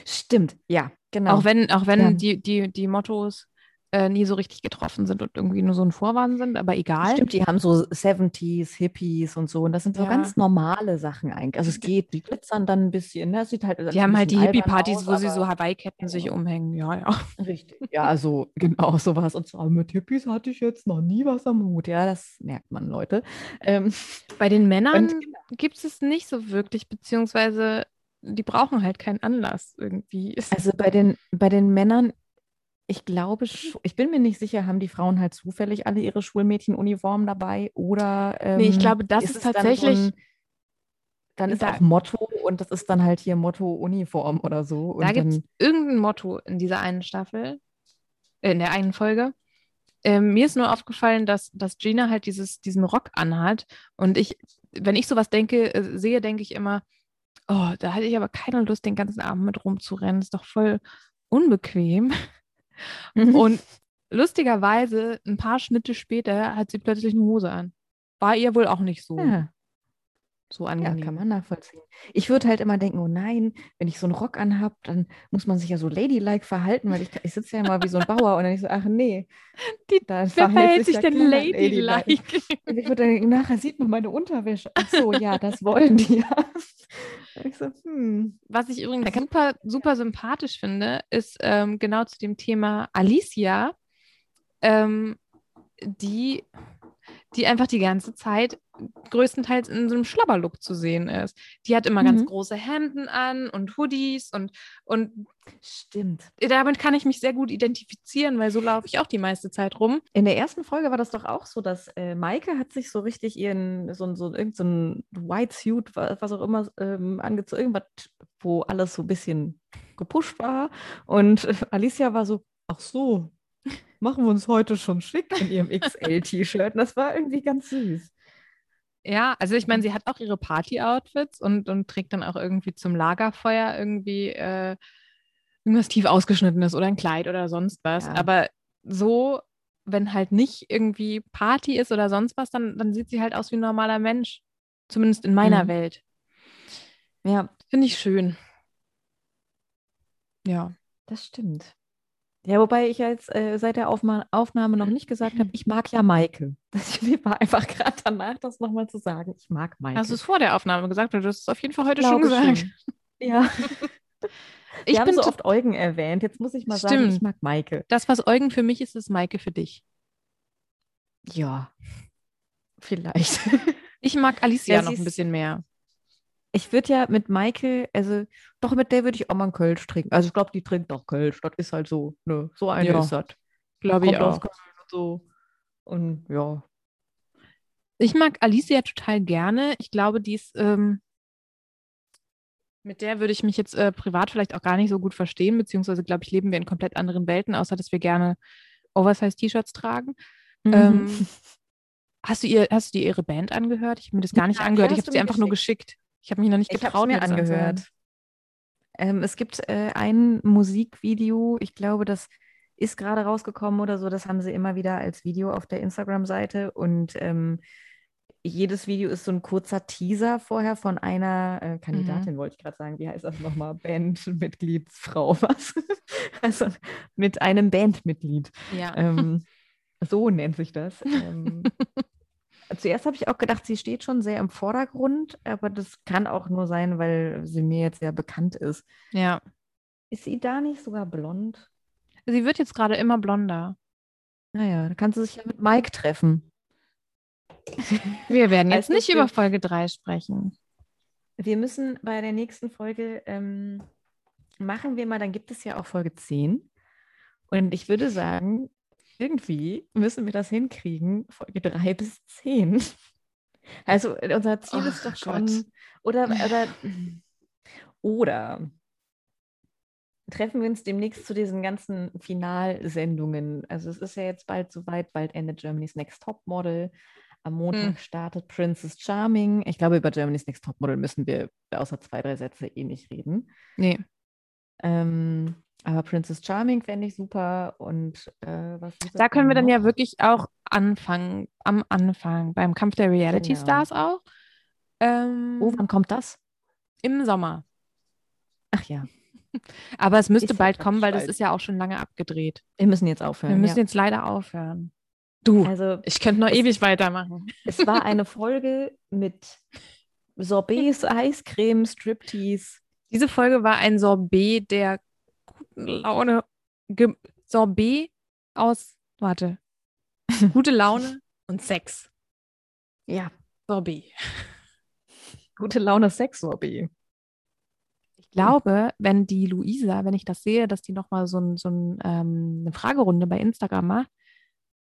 Stimmt, ja, genau. Auch wenn, auch wenn Ja. die, die, die Mottos äh, nie so richtig getroffen sind und irgendwie nur so ein Vorwand sind, aber egal. Stimmt, die haben so 70s, Hippies und so. Und das sind so Ja. ganz normale Sachen eigentlich. Also es geht, die glitzern dann ein bisschen. Ne? Sieht halt Die haben halt die Hippie-Partys, wo sie so Hawaii-Ketten sich umhängen. Ja, ja. Richtig. Ja, also genau sowas. Und zwar mit Hippies hatte ich jetzt noch nie was am Hut. Ja, das merkt man, Leute. Ähm, Bei den Männern gibt es nicht so wirklich, beziehungsweise die brauchen halt keinen Anlass irgendwie. Also bei den, bei den Männern, ich glaube, sch- ich bin mir nicht sicher, haben die Frauen halt zufällig alle ihre Schulmädchenuniformen dabei oder ähm, Nee, ich glaube, das ist ist es dann tatsächlich- So ein, dann ist Da- auch Motto und das ist dann halt hier Motto-Uniform oder so. Da gibt es irgendein Motto in dieser einen Staffel, äh, in der einen Folge. Ähm, mir ist nur aufgefallen, dass, dass Gina halt dieses, diesen Rock anhat. Und ich, wenn ich sowas denke, äh, sehe, denke ich immer, oh, da hatte ich aber keine Lust, den ganzen Abend mit rumzurennen. Ist doch voll unbequem. Und lustigerweise, ein paar Schnitte später, hat sie plötzlich eine Hose an. War ihr wohl auch nicht so, ja, so ja, angenehm. kann man nachvollziehen. Ich würde halt immer denken, oh nein, wenn ich so einen Rock anhab, dann muss man sich ja so ladylike verhalten, weil ich, ich sitze ja immer wie so ein Bauer und dann ich so, ach nee, Die- Wer verhält sich ja denn ladylike? Und ich würde dann denken, nachher sieht man meine Unterwäsche. Ach so, ja, das wollen die ja. Ich so, hm. Was ich übrigens super, super sympathisch finde, ist ähm, genau zu dem Thema Alicia, ähm, die, die einfach die ganze Zeit größtenteils in so einem Schlabberlook zu sehen ist. Die hat immer ganz Mhm. große Hemden an und Hoodies und, und Stimmt. damit kann ich mich sehr gut identifizieren, weil so laufe ich auch die meiste Zeit rum. In der ersten Folge war das doch auch so, dass äh, Maike hat sich so richtig ihren, so, so, irgend so ein White Suit, wa- was auch immer, ähm, angezogen, irgendwas, wo alles so ein bisschen gepusht war. Und äh, Alicia war so, ach so, machen wir uns heute schon schick in ihrem XL-T-Shirt. Das war irgendwie ganz süß. Ja, also ich meine, sie hat auch ihre Party-Outfits und, und trägt dann auch irgendwie zum Lagerfeuer irgendwie äh, irgendwas tief ausgeschnittenes oder ein Kleid oder sonst was. Ja. Aber so, wenn halt nicht irgendwie Party ist oder sonst was, dann, dann sieht sie halt aus wie ein normaler Mensch. Zumindest in meiner Mhm. Welt. Ja, Finde ich schön. Ja. das stimmt. Ja, wobei ich jetzt äh, seit der Aufma Aufnahme noch nicht gesagt habe, ich mag ja Maike. Das war einfach gerade danach, das nochmal zu sagen. Ich mag Maike. Hast du es vor der Aufnahme gesagt oder du hast es auf jeden Fall heute schon gesagt? schon. Ja, Ich wir bin so oft Eugen erwähnt. Jetzt muss ich mal sagen, Stimmt. ich mag Maike. das, was Eugen für mich ist, ist Maike für dich. Ja, vielleicht. Ich mag Alicia Ja, noch ein bisschen mehr. Ich würde ja mit Maike, also doch mit der würde ich auch mal einen Kölsch trinken. Also ich glaube, die trinkt auch Kölsch. Das ist halt so, ne, so eine Ja, ist das. Glaube ich auch. Und so. Und ja. Ich mag Alicia total gerne. Ich glaube, die ist, ähm, mit der würde ich mich jetzt äh, privat vielleicht auch gar nicht so gut verstehen, beziehungsweise glaube ich, leben wir in komplett anderen Welten, außer dass wir gerne Oversize-T-Shirts tragen. Mhm. Ähm, hast du ihr, hast du dir ihre Band angehört? Ich habe mir das gar nicht Ja, angehört. Ich habe sie einfach nur geschickt. Ich habe mich noch nicht getraut, mir angehört. Ähm, es gibt äh, ein Musikvideo, ich glaube, das ist gerade rausgekommen oder so. Das haben sie immer wieder als Video auf der Instagram-Seite. Und ähm, jedes Video ist so ein kurzer Teaser vorher von einer äh, Kandidatin, wollte ich gerade sagen. Wie heißt das nochmal? Bandmitgliedsfrau, was? also mit einem Bandmitglied. Ja. Ähm, so nennt sich das. Zuerst habe ich auch gedacht, sie steht schon sehr im Vordergrund, aber das kann auch nur sein, weil sie mir jetzt sehr bekannt ist. ja. Ist sie da nicht sogar blond? Sie wird jetzt gerade immer blonder. Naja, da kann sie sich ja mit Mike treffen. Wir werden jetzt Also nicht über Folge 3 sprechen. Wir müssen bei der nächsten Folge ähm, machen wir mal, dann gibt es ja auch Folge 10. Und ich würde sagen, irgendwie müssen wir das hinkriegen, Folge 3 bis 10. Also äh, unser Ziel Oh ist doch schon, Gott. oder, oder, Oder treffen wir uns demnächst zu diesen ganzen Finalsendungen. Also es ist ja jetzt bald soweit, bald endet Germany's Next Top Model. Am Montag Hm. startet Princess Charming. Ich glaube, über Germany's Next Top Model müssen wir außer zwei, drei Sätze eh nicht reden. Nee. Ähm, aber Princess Charming fände ich super. Und äh, was ist Da können wir dann ja noch? wirklich auch anfangen, am Anfang, beim Kampf der Reality Genau. Stars auch. Ähm, Oh, wann kommt das? Im Sommer. Ach ja, Aber es müsste ja bald kommen, weil das ist ja auch schon lange abgedreht. wir müssen jetzt aufhören. Wir müssen ja. jetzt leider aufhören. Du, also ich könnte noch es- ewig weitermachen. Es war eine Folge mit Sorbets, Eiscreme, Striptease. Diese Folge war ein Sorbet der Laune. Ge Sorbet aus, warte, gute Laune und Sex. Ja, Sorbet. gute Laune Sex-Sorbet. Ich glaube, wenn die Luisa, wenn ich das sehe, dass die nochmal so, ein, so ein, ähm, eine Fragerunde bei Instagram macht,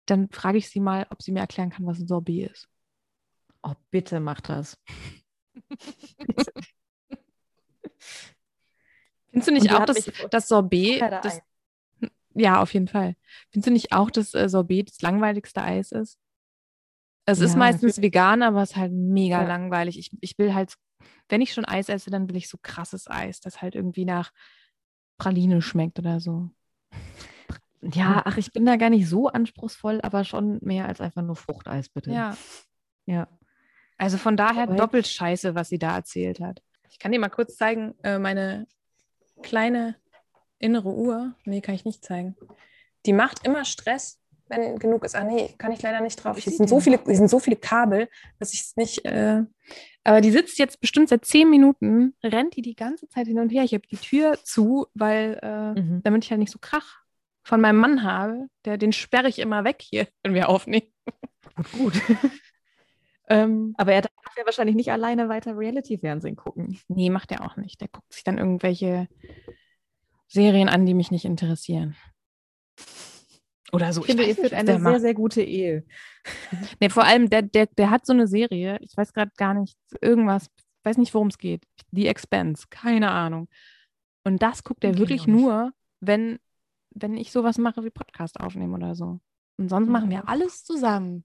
dann frage ich sie mal, ob sie mir erklären kann, was ein Sorbet ist. Oh, bitte mach das. Findest du nicht auch, dass das Sorbet, das, ja, auf jeden Fall. Findest du nicht auch, dass äh, Sorbet das langweiligste Eis ist? Es ist Ja, meistens natürlich. vegan, aber es ist halt mega Ja. langweilig. Ich, ich will halt, wenn ich schon Eis esse, dann will ich so krasses Eis, das halt irgendwie nach Praline schmeckt oder so. Ja, ach, ich bin da gar nicht so anspruchsvoll, aber schon mehr als einfach nur Fruchteis, bitte. Ja. Ja. Also von daher doppelt scheiße, was sie da erzählt hat. Ich kann dir mal kurz zeigen, äh, meine kleine innere Uhr. Nee, kann ich nicht zeigen. Die macht immer Stress, wenn genug ist. Ah, nee, kann ich leider nicht drauf. Hier sind, so viele, hier sind so viele Kabel, dass ich es nicht. Äh, aber die sitzt jetzt bestimmt seit zehn Minuten, rennt die die ganze Zeit hin und her. Ich habe die Tür zu, weil äh, Mhm. damit ich halt nicht so Krach von meinem Mann habe. Der, den sperre ich immer weg hier, wenn wir aufnehmen. Gut, gut. Ähm, aber er darf ja wahrscheinlich nicht alleine weiter Reality-Fernsehen gucken. Nee, macht er auch nicht. Der guckt sich dann irgendwelche Serien an, die mich nicht interessieren. Oder so. Ich finde, ihr führt eine sehr, macht. sehr gute Ehe. Nee, vor allem, der, der, der hat so eine Serie, ich weiß gerade gar nicht, irgendwas, weiß nicht, worum es geht. The Expense, keine Ahnung. Und das guckt er ich wirklich nur, wenn, wenn ich sowas mache wie Podcast aufnehmen oder so. Und sonst machen wir Mhm. alles zusammen.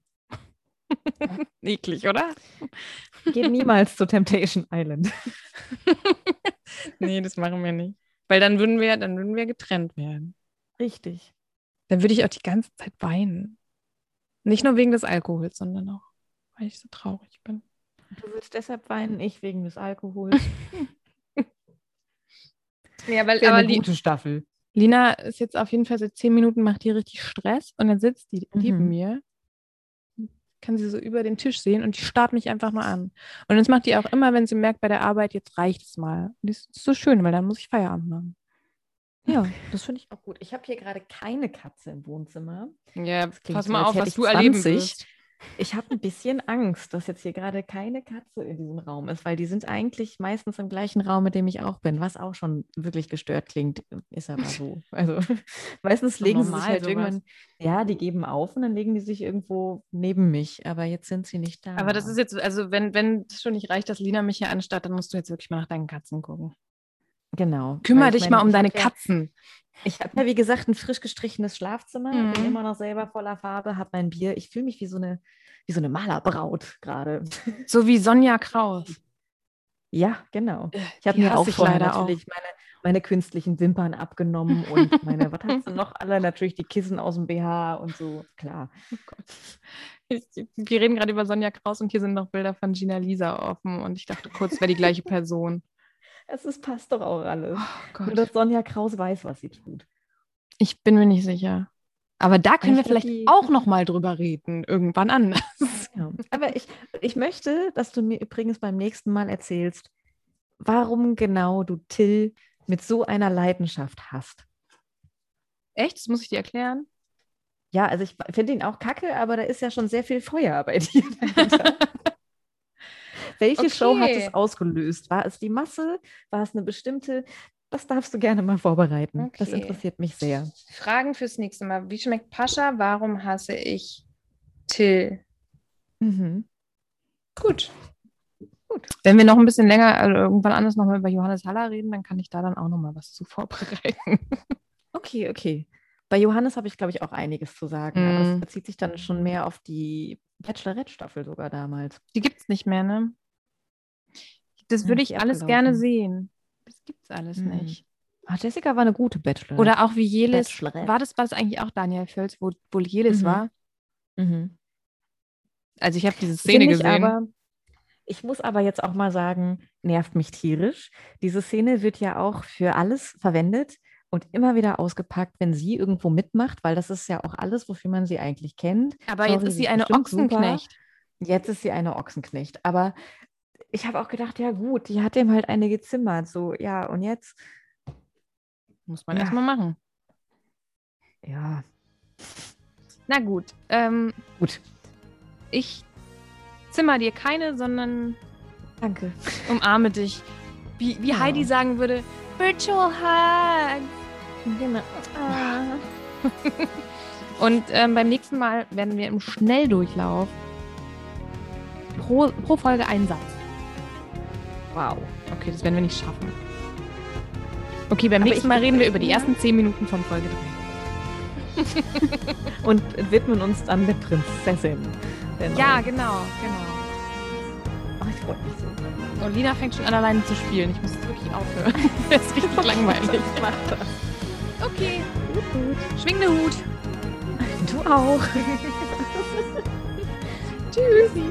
Eklig, oder? Geht niemals zu Temptation Island. nee, das machen wir nicht. Weil dann würden wir, dann würden wir getrennt werden. Richtig. Dann würde ich auch die ganze Zeit weinen. Nicht nur wegen des Alkohols, sondern auch, weil ich so traurig bin. Du willst deshalb weinen, ich wegen des Alkohols. Ja, weil aber eine gute Staffel. Lina ist jetzt auf jeden Fall seit zehn Minuten, macht die richtig Stress und dann sitzt die neben Mhm. mir. Kann sie so über den Tisch sehen und die starrt mich einfach nur an. Und das macht die auch immer, wenn sie merkt bei der Arbeit, jetzt reicht es mal. Und das ist so schön, weil dann muss ich Feierabend machen. Ja, das finde ich auch gut. Ich habe hier gerade keine Katze im Wohnzimmer. Ja, klingt pass mal auf, was du erleben 20. wirst. Ich habe ein bisschen Angst, dass jetzt hier gerade keine Katze in diesem Raum ist, weil die sind eigentlich meistens im gleichen Raum, mit dem ich auch bin, was auch schon wirklich gestört klingt, ist aber so. Also meistens legen sie sich halt sowas. irgendwann, ja, die geben auf und dann legen die sich irgendwo neben mich, aber jetzt sind sie nicht da. Aber das ist jetzt, also wenn, wenn es schon nicht reicht, dass Lina mich hier anstarrt, dann musst du jetzt wirklich mal nach deinen Katzen gucken. genau. Kümmere dich meine, mal um deine Katzen. Ich habe ja, wie gesagt, ein frisch gestrichenes Schlafzimmer, bin Mhm. immer noch selber voller Farbe, habe mein Bier. Ich fühle mich wie so eine, wie so eine Malerbraut gerade. So wie Sonja Kraus. Ja, genau. Ich habe mir auch vorher leider auch. natürlich meine, meine künstlichen Wimpern abgenommen und meine, was hast du noch alle? Natürlich die Kissen aus dem BH und so, klar. Oh Gott. Ich, wir reden gerade über Sonja Kraus und hier sind noch Bilder von Gina Lisa offen und ich dachte kurz, wäre die gleiche Person. Es ist, passt doch auch alles. Oh Nur, dass Sonja Kraus weiß, was sie tut. Ich bin mir nicht sicher. Aber da können wir Ich glaub, vielleicht die- auch noch mal drüber reden, irgendwann anders. Ja. Aber ich, ich möchte, dass du mir übrigens beim nächsten Mal erzählst, warum genau du Till mit so einer Leidenschaft hast. Echt? Das muss ich dir erklären? Ja, also ich finde ihn auch kacke, aber da ist ja schon sehr viel Feuer bei dir. Welche Show hat Okay. es ausgelöst? War es die Masse? War es eine bestimmte? Das darfst du gerne mal vorbereiten. Das Okay. interessiert mich sehr. Fragen fürs nächste Mal. Wie schmeckt Pascha? Warum hasse ich Till? Mhm. Gut. Gut. Wenn wir noch ein bisschen länger, also irgendwann anders nochmal über Johannes Haller reden, dann kann ich da dann auch nochmal was zu vorbereiten. Okay, okay. Bei Johannes habe ich, glaube ich, auch einiges zu sagen. Aber das Mm. bezieht sich dann schon mehr auf die Bachelorette-Staffel sogar damals. Die gibt es nicht mehr, ne? Das Ja, würde ich alles gerne sehen. Das gibt's alles Mhm. nicht. Ah, Jessica war eine gute Bachelorette. Oder auch wie Jelis. War das, war das eigentlich auch Daniel Völz, wo, wo Jelis Mhm. war? Mhm. Also ich habe diese Szene ich gesehen. Aber, ich muss aber jetzt auch mal sagen, nervt mich tierisch. Diese Szene wird ja auch für alles verwendet und immer wieder ausgepackt, wenn sie irgendwo mitmacht, weil das ist ja auch alles, wofür man sie eigentlich kennt. aber jetzt Sorry, ist sie sie eine bestimmt super. Ochsenknecht. Jetzt ist sie eine Ochsenknecht. Aber ich habe auch gedacht, ja gut, die hat dem halt eine gezimmert. So, ja, und jetzt, Muss man Ja. erstmal machen. ja, Na gut. Ähm, gut. ich zimmer dir keine, sondern Danke. umarme dich. Wie, wie Ja. Heidi sagen würde, Virtual Hug. Genau. Ah. Und ähm, beim nächsten Mal werden wir im Schnelldurchlauf pro, pro Folge einen Satz. Wow. Okay, das werden wir nicht schaffen. Okay, beim Aber nächsten ich- Mal reden wir über die ersten zehn Minuten von Folge 3. Und widmen uns dann der Prinzessin. Der Ja, neuen. genau, genau. Oh, ich freue mich so. Und Lina fängt schon an, alleine zu spielen. Ich muss jetzt wirklich aufhören. das ist richtig langweilig. Mach das. Okay, Gut, gut. schwing den Hut. Du auch. Tschüssi.